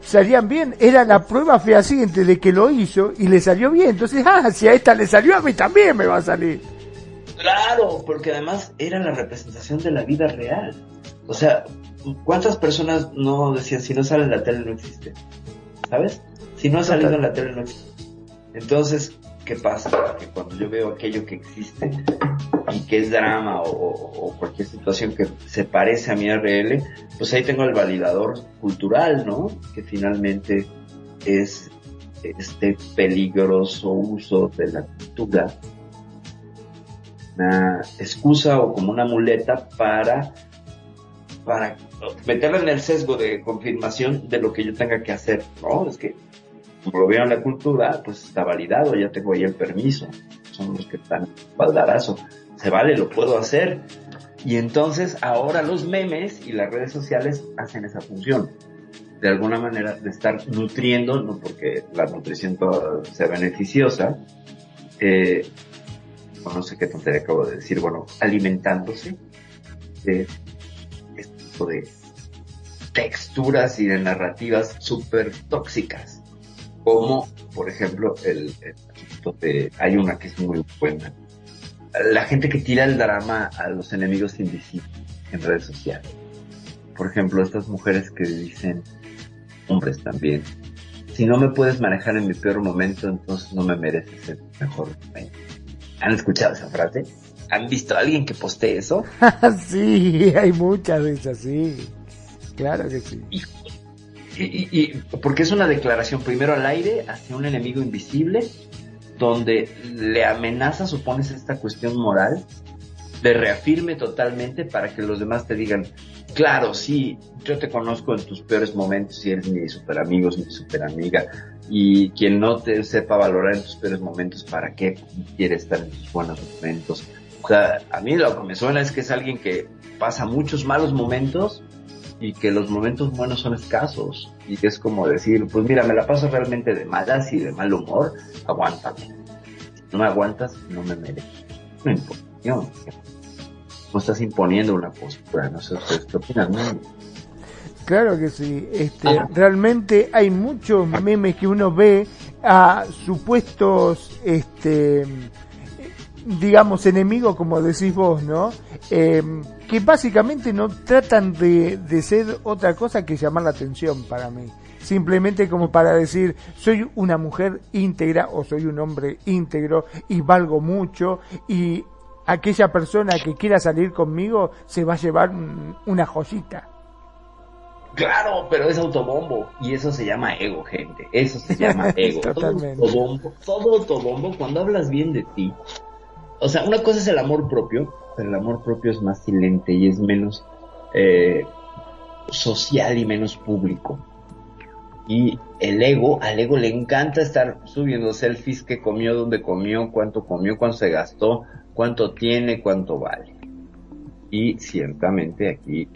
salían bien, era la prueba fehaciente de que lo hizo y le salió bien, entonces, ah, si a esta le salió, a mí también me va a salir. Claro, porque además era la representación de la vida real. O sea, ¿cuántas personas no decían, si no sale en la tele no existe? ¿Sabes? Si no ha salido en la tele no existe. Entonces, ¿qué pasa? Que cuando yo veo aquello que existe y que es drama o, cualquier situación que se parece a mi RL, pues ahí tengo el validador cultural, ¿no? Que finalmente es este peligroso uso de la cultura, una excusa o como una muleta para para meterla en el sesgo de confirmación de lo que yo tenga que hacer, ¿no? Es que como lo veo en la cultura, pues está validado, ya tengo ahí el permiso, son los que están baldarazo, se vale, lo puedo hacer. Y entonces ahora los memes y las redes sociales hacen esa función, de alguna manera de estar nutriendo, no porque la nutrición sea beneficiosa, eh, no sé qué tontería acabo de decir, bueno, alimentándose de este tipo de texturas y de narrativas súper tóxicas como por ejemplo el, hay una que es muy buena la gente que tira el drama a los enemigos invisibles en redes sociales. Por ejemplo estas mujeres que dicen hombres también si no me puedes manejar en mi peor momento entonces no me mereces el mejor momento han escuchado esa frase han visto a alguien que postee eso sí hay muchas de esas sí. Claro que sí. Y, porque es una declaración primero al aire hacia un enemigo invisible, donde le amenaza, supones, esta cuestión moral, le reafirme totalmente para que los demás te digan, claro, sí, yo te conozco en tus peores momentos y eres mi super amigo, mi super amiga, y quien no te sepa valorar en tus peores momentos, ¿para qué quiere estar en tus buenos momentos? O sea, a mí lo que me suena es que es alguien que pasa muchos malos momentos y que los momentos buenos son escasos y que es como decir, pues mira, me la paso realmente de malas y de mal humor, aguántame. No me aguantas, no me mereces. No importa. No estás imponiendo una postura, no sé qué opinan. Claro que sí. Este. Realmente hay muchos memes que uno ve a supuestos, este, digamos, enemigos, como decís vos, ¿no? Eh, que básicamente no tratan de, de ser otra cosa que llamar la atención para mí. Simplemente como para decir, soy una mujer íntegra o soy un hombre íntegro y valgo mucho y aquella persona que quiera salir conmigo se va a llevar una joyita. Claro, pero es autobombo y eso se llama ego, gente. Eso se llama ego. Totalmente. Todo autobombo, todo autobombo cuando hablas bien de ti. O sea, una cosa es el amor propio el amor propio es más silente y es menos eh, social y menos público. Y el ego, al ego le encanta estar subiendo selfies que comió, dónde comió, cuánto comió, cuánto se gastó, cuánto tiene, cuánto vale. Y ciertamente aquí,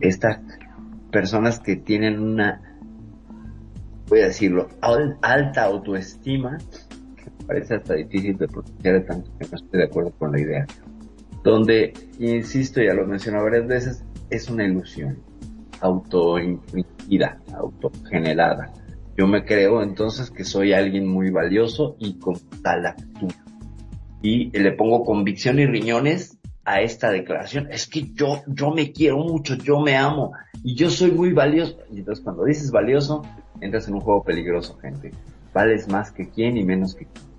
estas personas que tienen una, voy a decirlo, alta autoestima, parece hasta difícil de pronunciar tanto que no estoy de acuerdo con la idea. Donde, insisto, ya lo mencionado varias veces, es una ilusión autoinfligida, autogenerada. Yo me creo entonces que soy alguien muy valioso y con tal actitud. Y le pongo convicción y riñones a esta declaración. Es que yo, yo me quiero mucho, yo me amo y yo soy muy valioso. Y entonces cuando dices valioso, entras en un juego peligroso, gente. Vales más que quién y menos que quién.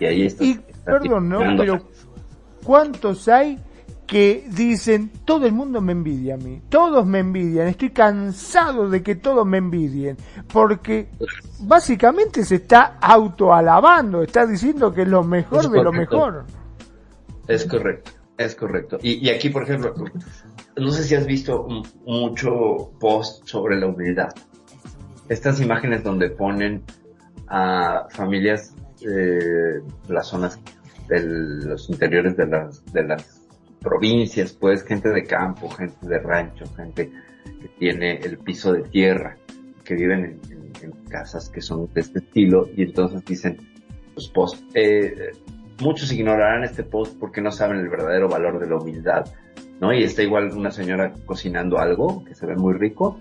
Y ahí está. perdón, ¿no? Pero ¿cuántos hay que dicen, todo el mundo me envidia a mí, todos me envidian, estoy cansado de que todos me envidien, porque básicamente se está autoalabando, está diciendo que es lo mejor de lo mejor. Es correcto, es correcto. Y, y, aquí, por ejemplo, no sé si has visto mucho post sobre la humildad. Estas imágenes donde ponen a familias eh, las zonas de los interiores de las, de las provincias, pues gente de campo, gente de rancho, gente que tiene el piso de tierra, que viven en, en casas que son de este estilo y entonces dicen los posts. Eh, muchos ignorarán este post porque no saben el verdadero valor de la humildad, ¿no? Y está igual una señora cocinando algo que se ve muy rico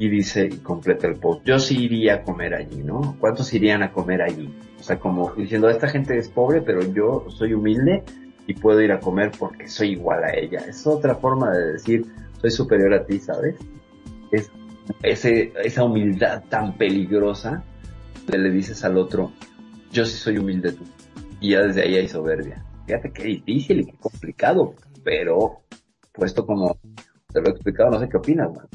y dice y completa el post. Yo sí iría a comer allí, ¿no? ¿Cuántos irían a comer allí? O sea, como diciendo, esta gente es pobre, pero yo soy humilde y puedo ir a comer porque soy igual a ella. Es otra forma de decir, soy superior a ti, ¿sabes? Es ese, esa humildad tan peligrosa que le dices al otro, yo sí soy humilde tú. Y ya desde ahí hay soberbia. Fíjate qué difícil y qué complicado, pero puesto como te lo he explicado, no sé qué opinas, man.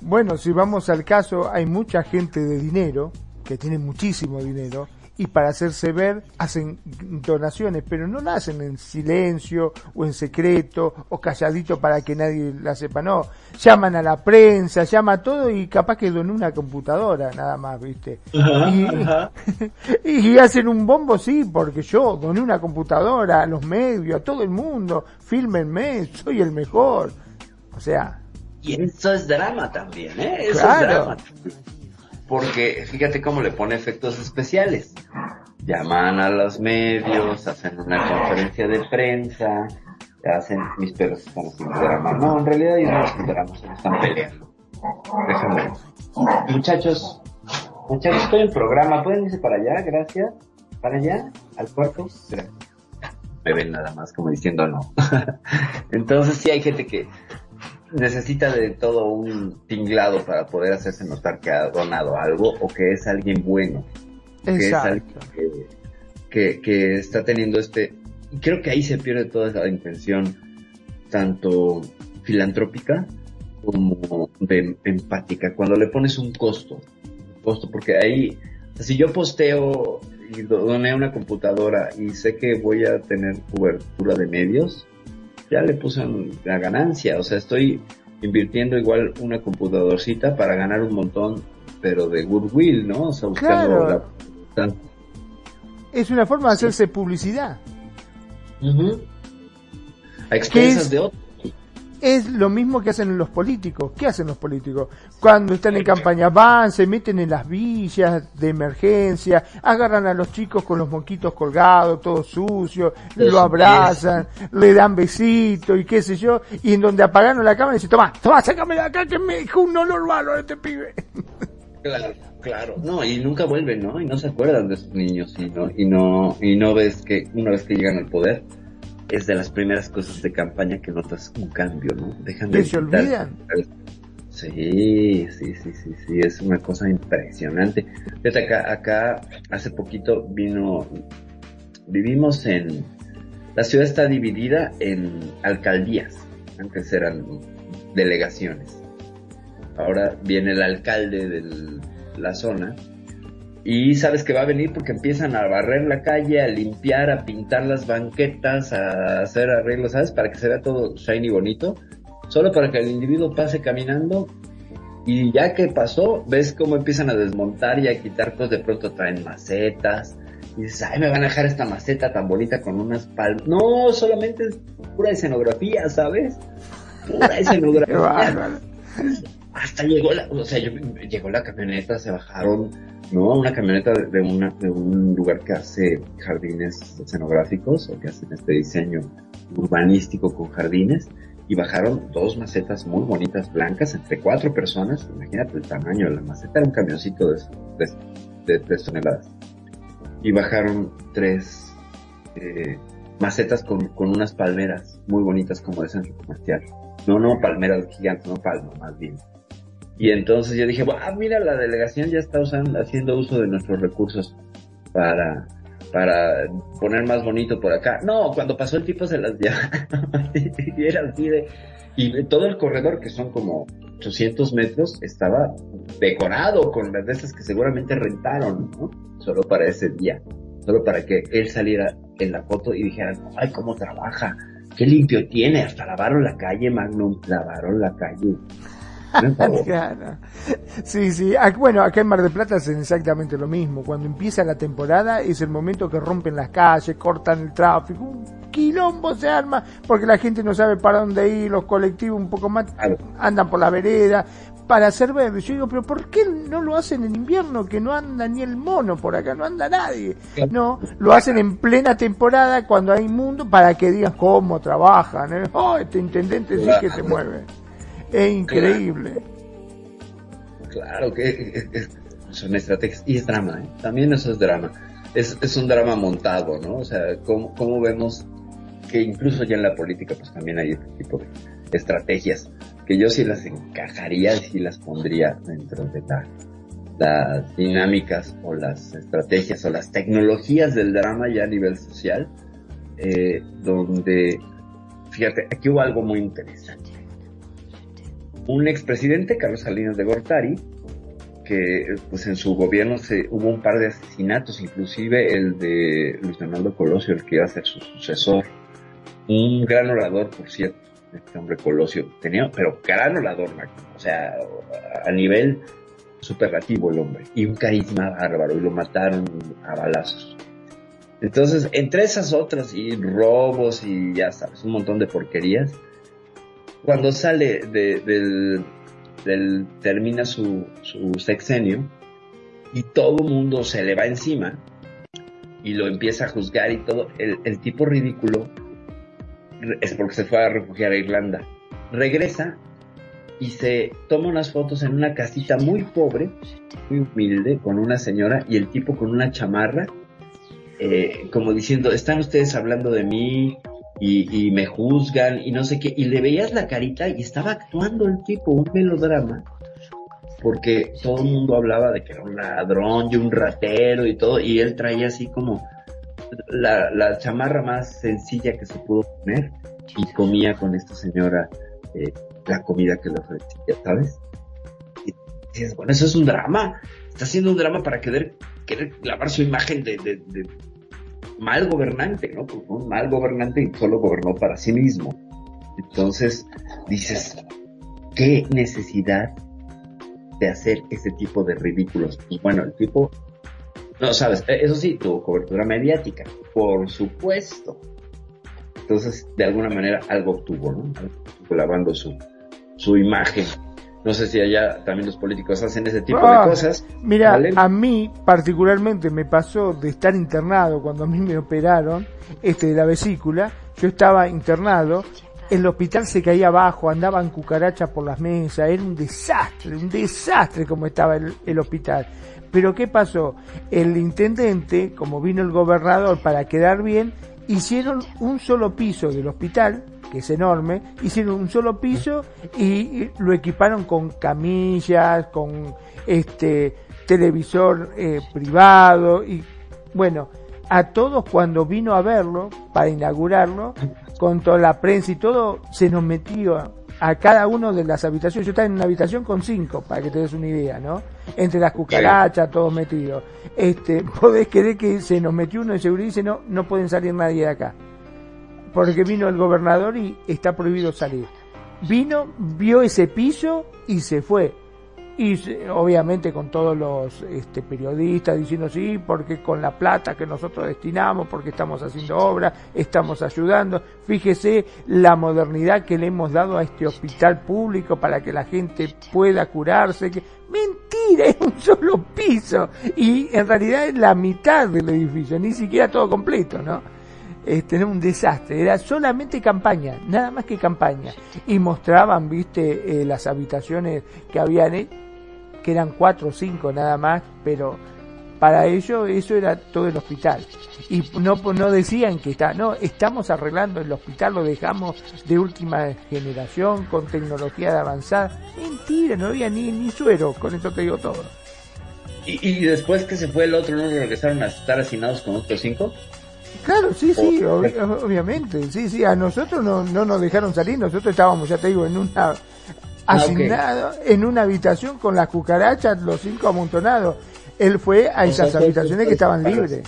Bueno, si vamos al caso, hay mucha gente de dinero, que tiene muchísimo dinero, y para hacerse ver hacen donaciones, pero no la hacen en silencio o en secreto o calladito para que nadie la sepa, no. Llaman a la prensa, llama a todo y capaz que donan una computadora nada más, ¿viste? y, y, hacen un bombo, sí, porque yo doné una computadora a los medios, a todo el mundo, fílmenme, soy el mejor. O sea... Y eso es drama también, ¿eh? Eso es drama porque fíjate cómo le pone efectos especiales. Llaman a los medios, hacen una conferencia de prensa, hacen mis perros están haciendo drama. No, en realidad ellos no están drama, se están peleando. Déjame. Muchachos, muchachos, estoy en programa, ¿pueden irse para allá? Gracias. ¿Para allá? ¿Al cuarto? Gracias. Me ven nada más como diciendo no. Entonces sí hay gente que necesita de todo un tinglado para poder hacerse notar que ha donado algo o que es alguien bueno. Que es alguien que, que, está teniendo este... Creo que ahí se pierde toda esa intención, tanto filantrópica como de empática, cuando le pones un costo, costo, porque ahí, si yo posteo y doné una computadora y sé que voy a tener cobertura de medios, ya le puse la ganancia, o sea, estoy invirtiendo igual una computadorcita para ganar un montón, pero de goodwill, ¿no? O sea, buscando la... Es una forma de hacerse publicidad. A expensas de otros es lo mismo que hacen los políticos. ¿Qué hacen los políticos? Cuando están en campaña van, se meten en las villas de emergencia, agarran a los chicos con los moquitos colgados, todo sucio, lo abrazan, le dan besitos y qué sé yo, y en donde apagaron la cámara dicen, toma, toma, sácame de acá que me dijo un olor malo este pibe. Claro, claro. No, y nunca vuelven, ¿no? Y no se acuerdan de esos niños y no, y no, y no ves que una vez que llegan al poder, es de las primeras cosas de campaña que notas un cambio, ¿no? Dejan de... se olvidan. Sí, sí, sí, sí, sí, es una cosa impresionante. Fíjate, acá, acá hace poquito vino, vivimos en, la ciudad está dividida en alcaldías, antes eran delegaciones. Ahora viene el alcalde de la zona y sabes que va a venir porque empiezan a barrer la calle, a limpiar, a pintar las banquetas, a hacer arreglos, ¿sabes? Para que se vea todo shiny bonito. Solo para que el individuo pase caminando y ya que pasó, ves cómo empiezan a desmontar y a quitar cosas, de pronto traen macetas. Y dices, ay, me van a dejar esta maceta tan bonita con unas palmas. No, solamente es pura escenografía, ¿sabes? Pura escenografía. Hasta llegó la, o sea, llegó la camioneta, se bajaron ¿no? Una camioneta de, un lugar que hace jardines escenográficos o que hacen este diseño urbanístico con jardines y bajaron dos macetas muy bonitas blancas entre cuatro personas. Imagínate el tamaño de la maceta, era un camioncito de, de, tres toneladas. Y bajaron tres eh, macetas con, con unas palmeras muy bonitas como de centro comercial. No, no palmeras gigantes, no palmas más bien. Y entonces yo dije, ah, mira, la delegación ya está usando, haciendo uso de nuestros recursos para, para poner más bonito por acá. No, cuando pasó el tipo se las llevaron y era así de, y todo el corredor, que son como 800 metros, estaba decorado con las de esas que seguramente rentaron, ¿no? Solo para ese día. Solo para que él saliera en la foto y dijera, ay, cómo trabaja, qué limpio tiene, hasta lavaron la calle, Magnum, lavaron la calle. Sí, sí. Bueno, acá en Mar del Plata hacen exactamente lo mismo. Cuando empieza la temporada es el momento que rompen las calles, cortan el tráfico, un quilombo se arma porque la gente no sabe para dónde ir, los colectivos un poco más andan por la vereda. para hacer verde. Yo digo, pero ¿por qué no lo hacen en invierno que no anda ni el mono por acá, no anda nadie? No, lo hacen en plena temporada cuando hay mundo para que digan cómo trabajan. ¿eh? Oh, este intendente sí que se mueve. Es increíble. Claro que son estrategias y es drama, ¿eh? también eso es drama. Es, es un drama montado, ¿no? O sea, ¿cómo, cómo vemos que incluso ya en la política pues también hay este tipo de estrategias que yo sí las encajaría y sí las pondría dentro de las dinámicas o las estrategias o las tecnologías del drama ya a nivel social, eh, donde, fíjate, aquí hubo algo muy interesante. Un expresidente, Carlos Salinas de Gortari, que pues en su gobierno hubo un par de asesinatos, inclusive el de Luis Fernando Colosio, el que iba a ser su sucesor, un gran orador, por cierto, este hombre Colosio, tenía, pero gran orador, o sea, a nivel superlativo el hombre, y un carisma bárbaro, y lo mataron a balazos. Entonces, entre esas otras, y robos, y ya sabes, un montón de porquerías, cuando sale de, del, del, termina su, su sexenio, y todo mundo se le va encima, y lo empieza a juzgar y todo, el, el tipo ridículo es porque se fue a refugiar a Irlanda. Regresa y se toma unas fotos en una casita muy pobre, muy humilde, con una señora y el tipo con una chamarra, eh, como diciendo, están ustedes hablando de mí y, me juzgan y no sé qué, y le veías la carita y estaba actuando el tipo, un melodrama, porque todo el mundo hablaba de que era un ladrón y un ratero y todo, y él traía así como la, la chamarra más sencilla que se pudo poner y comía con esta señora eh, la comida que le ofrecía, ¿sabes? Y dices, bueno, eso es un drama. Está haciendo un drama para querer, querer lavar su imagen de, de, mal gobernante, ¿no? Pues un mal gobernante y solo gobernó para sí mismo. Entonces, dices, ¿qué necesidad de hacer ese tipo de ridículos? Y bueno, el tipo no, sabes, eh, eso sí, tuvo cobertura mediática, por supuesto. Entonces, de alguna manera, algo obtuvo, ¿no? Algo lavando su, su imagen. No sé si allá también los políticos hacen ese tipo de ah, cosas. Mira, a mí particularmente me pasó de estar internado cuando a mí me operaron este de la vesícula. Yo estaba internado, el hospital se caía abajo, andaban cucarachas por las mesas, era un desastre, un desastre como estaba el, el hospital. Pero ¿qué pasó? El intendente, como vino el gobernador para quedar bien, hicieron un solo piso del hospital, que es enorme, hicieron un solo piso y lo equiparon con camillas, con este televisor eh, privado y bueno, a todos cuando vino a verlo para inaugurarlo, con toda la prensa y todo, se nos metió a cada uno de las habitaciones. Yo estaba en una habitación con cinco, para que te des una idea, ¿no? Entre las cucarachas, todos metidos. Este, podés creer que se nos metió uno de seguridad y dice, no, no pueden salir nadie de acá. Porque vino el gobernador y está prohibido salir. Vino, vio ese piso y se fue y obviamente con todos los este, periodistas diciendo sí, porque con la plata que nosotros destinamos, porque estamos haciendo obras, estamos ayudando. Fíjese la modernidad que le hemos dado a este hospital público para que la gente pueda curarse. Que... Mentira, es un solo piso y en realidad es la mitad del edificio, ni siquiera todo completo, ¿no? Este, era un desastre, era solamente campaña, nada más que campaña. Y mostraban, viste, eh, las habitaciones que habían que eran cuatro o cinco nada más, pero para ellos eso era todo el hospital. Y no, no decían que está, no, estamos arreglando el hospital, lo dejamos de última generación, con tecnología de avanzada. Mentira, no había ni, ni suero, con eso te digo todo. ¿Y, después que se fue el otro, no regresaron a estar hacinados con otros cinco? Claro, sí, sí, obviamente, sí, sí, a nosotros no, no nos dejaron salir, nosotros estábamos, ya te digo, en una Ah, asignado en una habitación con las cucarachas, los cinco amontonados. Él fue a esas habitaciones que estaban libres.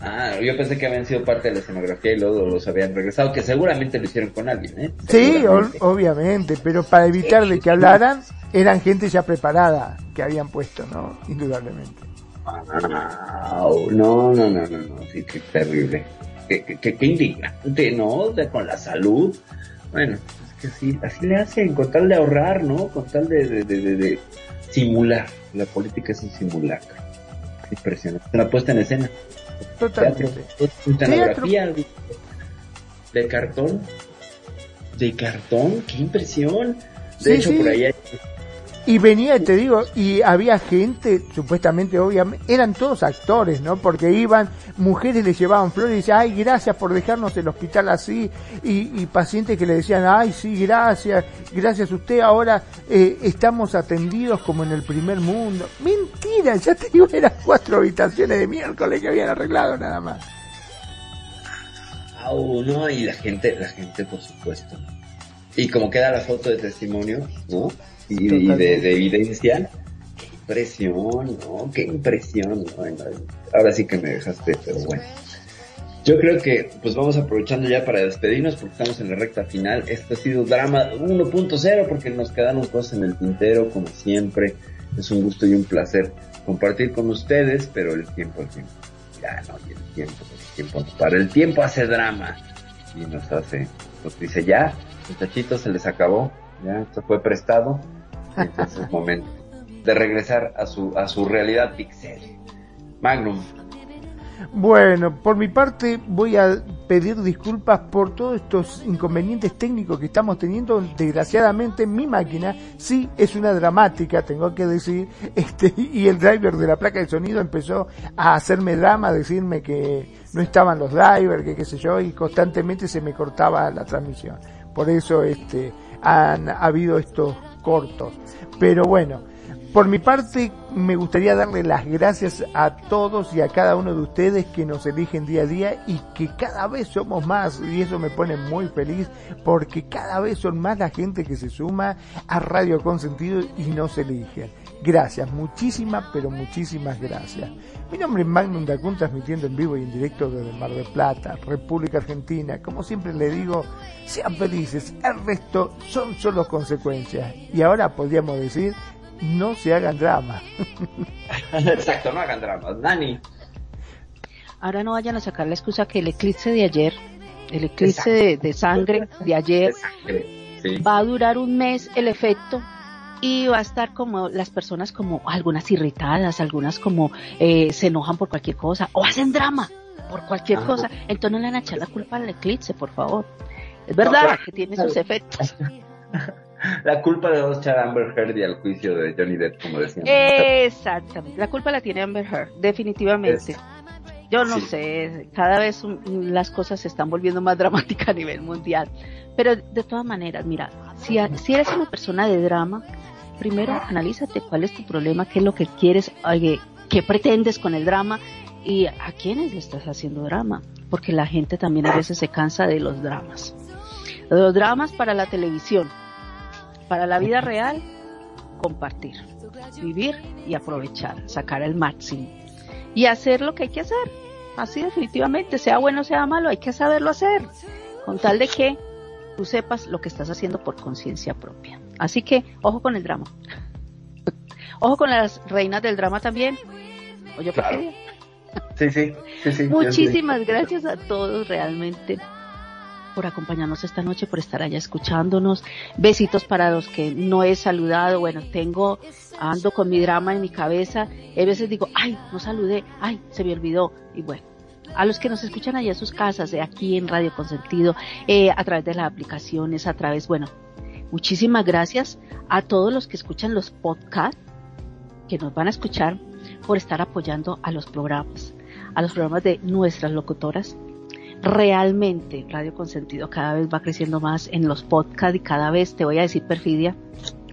Ah, yo pensé que habían sido parte de la escenografía y luego los habían regresado, que seguramente lo hicieron con alguien, ¿eh? Sí, obviamente, pero para evitar de que hablaran, eran gente ya preparada que habían puesto, ¿no? Indudablemente. No, no, no, no, no, sí, qué terrible. Qué, qué, qué indignante, ¿no? De, con la salud. Bueno, que así, así le hacen, con tal de ahorrar, ¿no? Con tal de, de, de, de simular. La política es un simulacro. Impresionante. Una puesta en escena. Totalmente. Teatro, de cartón. De cartón, qué impresión. De hecho, por ahí hay y venía, te digo, y había gente, supuestamente, obviamente, eran todos actores, ¿no? Porque iban, mujeres les llevaban flores y decían, ay, gracias por dejarnos el hospital así, y, pacientes que le decían, ay, sí, gracias, gracias a usted, ahora eh, estamos atendidos como en el primer mundo. Mentira, ya te digo, eran cuatro habitaciones de miércoles que habían arreglado nada más. Ah, no, y la gente, la gente, por supuesto. Y como queda la foto de testimonio, ¿no? Y, de, evidencia. Qué impresión, ¿no? Qué impresión, ahora sí que me dejaste, pero bueno. Yo creo que pues vamos aprovechando ya para despedirnos porque estamos en la recta final. Esto ha sido drama 1.0 porque nos quedaron cosas en el tintero como siempre. Es un gusto y un placer compartir con ustedes, pero el tiempo, el tiempo. Ya no, el tiempo, el tiempo Para el tiempo hace drama y nos hace, nos dice ya, muchachitos se les acabó, ya, esto fue prestado entonces es momento de regresar a su, a su realidad pixel. Magnum. Bueno, por mi parte voy a pedir disculpas por todos estos inconvenientes técnicos que estamos teniendo. Desgraciadamente mi máquina sí es una dramática, tengo que decir, este, y el driver de la placa de sonido empezó a hacerme drama, decirme que no estaban los drivers, que qué sé yo, y constantemente se me cortaba la transmisión. Por eso este, han habido estos cortos. Pero bueno, por mi parte me gustaría darle las gracias a todos y a cada uno de ustedes que nos eligen día a día y que cada vez somos más y eso me pone muy feliz porque cada vez son más la gente que se suma a Radio Consentido y nos eligen. Gracias, muchísimas, pero muchísimas gracias. Mi nombre es Magnum Dacun, transmitiendo en vivo y en directo desde Mar del Plata, República Argentina. Como siempre le digo, sean felices, el resto son solo consecuencias. Y ahora podríamos decir, no se hagan drama. Exacto, no hagan drama. Dani. Ahora no vayan a sacar la excusa que el eclipse de ayer, el eclipse de, sangre de ayer, va a durar un mes el efecto y va a estar como las personas como algunas irritadas, algunas como eh, se enojan por cualquier cosa o hacen drama por cualquier cosa. Entonces no le van a echar la culpa al eclipse, por favor. Es verdad que tiene sus efectos. La culpa de Oscar Amber Heard y al juicio de Johnny Depp, como decían. Exactamente, la culpa la tiene Amber Heard, definitivamente. Yo no sé, cada vez las cosas se están volviendo más dramáticas a nivel mundial. Pero de todas maneras, mira, si, si eres una persona de drama, primero analízate cuál es tu problema, qué es lo que quieres, qué pretendes con el drama y a quiénes le estás haciendo drama, porque la gente también a veces se cansa de los dramas. Los dramas para la televisión, para la vida real, compartir, vivir y aprovechar, sacar el máximo y hacer lo que hay que hacer. Así definitivamente, sea bueno o sea malo, hay que saberlo hacer, con tal de que tú sepas lo que estás haciendo por conciencia propia. Así que, ojo con el drama. ojo con las reinas del drama también. Oye, claro. Sí, sí, sí, sí. Muchísimas gracias a todos realmente por acompañarnos esta noche, por estar allá escuchándonos. Besitos para los que no he saludado. Bueno, tengo, ando con mi drama en mi cabeza. A veces digo, ay, no saludé, ay, se me olvidó. Y bueno, a los que nos escuchan allá en sus casas, de aquí en Radio Consentido, eh, a través de las aplicaciones, a través, bueno, muchísimas gracias a todos los que escuchan los podcasts, que nos van a escuchar por estar apoyando a los programas, a los programas de nuestras locutoras. Realmente Radio Consentido cada vez va creciendo más en los podcasts y cada vez, te voy a decir perfidia,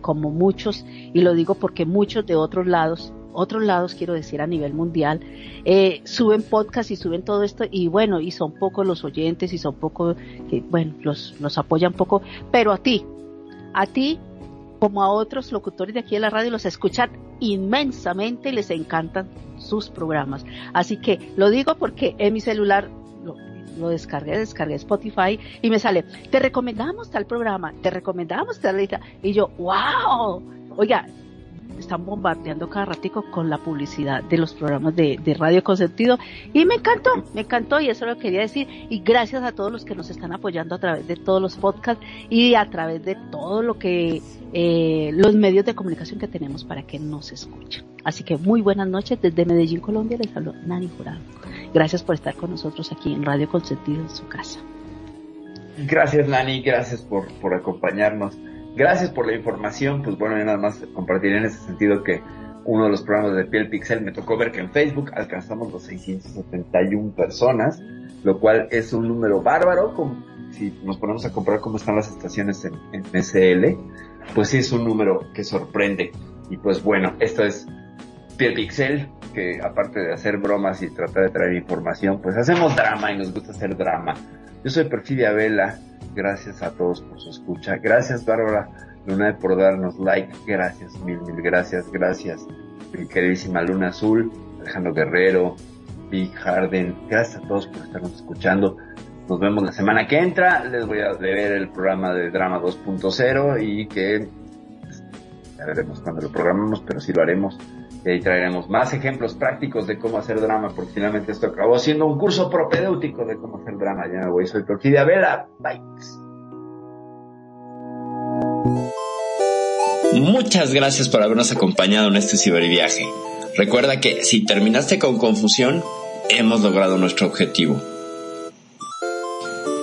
como muchos, y lo digo porque muchos de otros lados otros lados, quiero decir, a nivel mundial, eh, suben podcast y suben todo esto y bueno, y son pocos los oyentes y son pocos que, bueno, los, los apoyan poco, pero a ti, a ti, como a otros locutores de aquí de la radio, los escuchan inmensamente y les encantan sus programas. Así que lo digo porque en mi celular lo, descargué, descargué Spotify y me sale, te recomendamos tal programa, te recomendamos tal y yo, wow, oiga, están bombardeando cada ratico con la publicidad de los programas de, de Radio Consentido y me encantó, me encantó y eso lo quería decir y gracias a todos los que nos están apoyando a través de todos los podcasts y a través de todo lo que eh, los medios de comunicación que tenemos para que nos escuchen. Así que muy buenas noches desde Medellín, Colombia, les hablo Nani Jurado. Gracias por estar con nosotros aquí en Radio Consentido en su casa. Gracias Nani, gracias por, por acompañarnos. Gracias por la información. Pues bueno, yo nada más compartir en ese sentido que uno de los programas de Piel Pixel me tocó ver que en Facebook alcanzamos los 671 personas, lo cual es un número bárbaro. Como si nos ponemos a comparar cómo están las estaciones en, en SL, pues sí es un número que sorprende. Y pues bueno, esto es Piel Pixel, que aparte de hacer bromas y tratar de traer información, pues hacemos drama y nos gusta hacer drama. Yo soy Perfidia Vela, gracias a todos por su escucha, gracias Bárbara Luna por darnos like, gracias, mil, mil gracias, gracias mi queridísima Luna Azul, Alejandro Guerrero, Big Harden, gracias a todos por estarnos escuchando. Nos vemos la semana que entra, les voy a leer el programa de Drama 2.0 y que pues, ya veremos cuando lo programemos, pero sí lo haremos y ahí traeremos más ejemplos prácticos de cómo hacer drama, porque finalmente esto acabó siendo un curso propedéutico de cómo hacer drama. Ya me voy, soy Torquídea Vela. Bye. Muchas gracias por habernos acompañado en este ciberviaje. Recuerda que si terminaste con confusión, hemos logrado nuestro objetivo.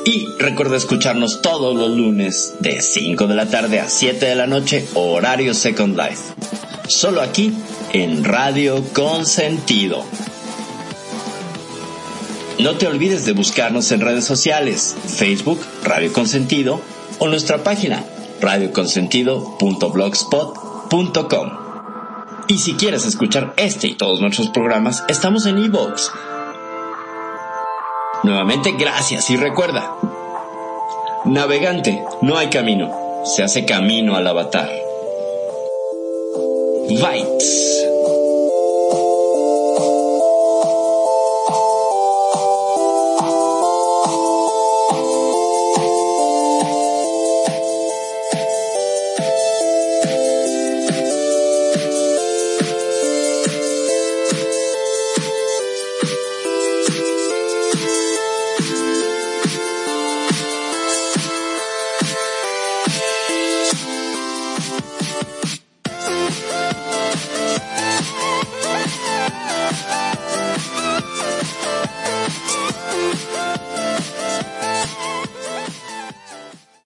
Y recuerda escucharnos todos los lunes de 5 de la tarde a 7 de la noche, horario Second Life. Solo aquí en Radio Consentido. No te olvides de buscarnos en redes sociales, Facebook, Radio Consentido, o nuestra página, radioconsentido.blogspot.com. Y si quieres escuchar este y todos nuestros programas, estamos en iVoox. Nuevamente, gracias y recuerda, navegante, no hay camino, se hace camino al avatar. Bites.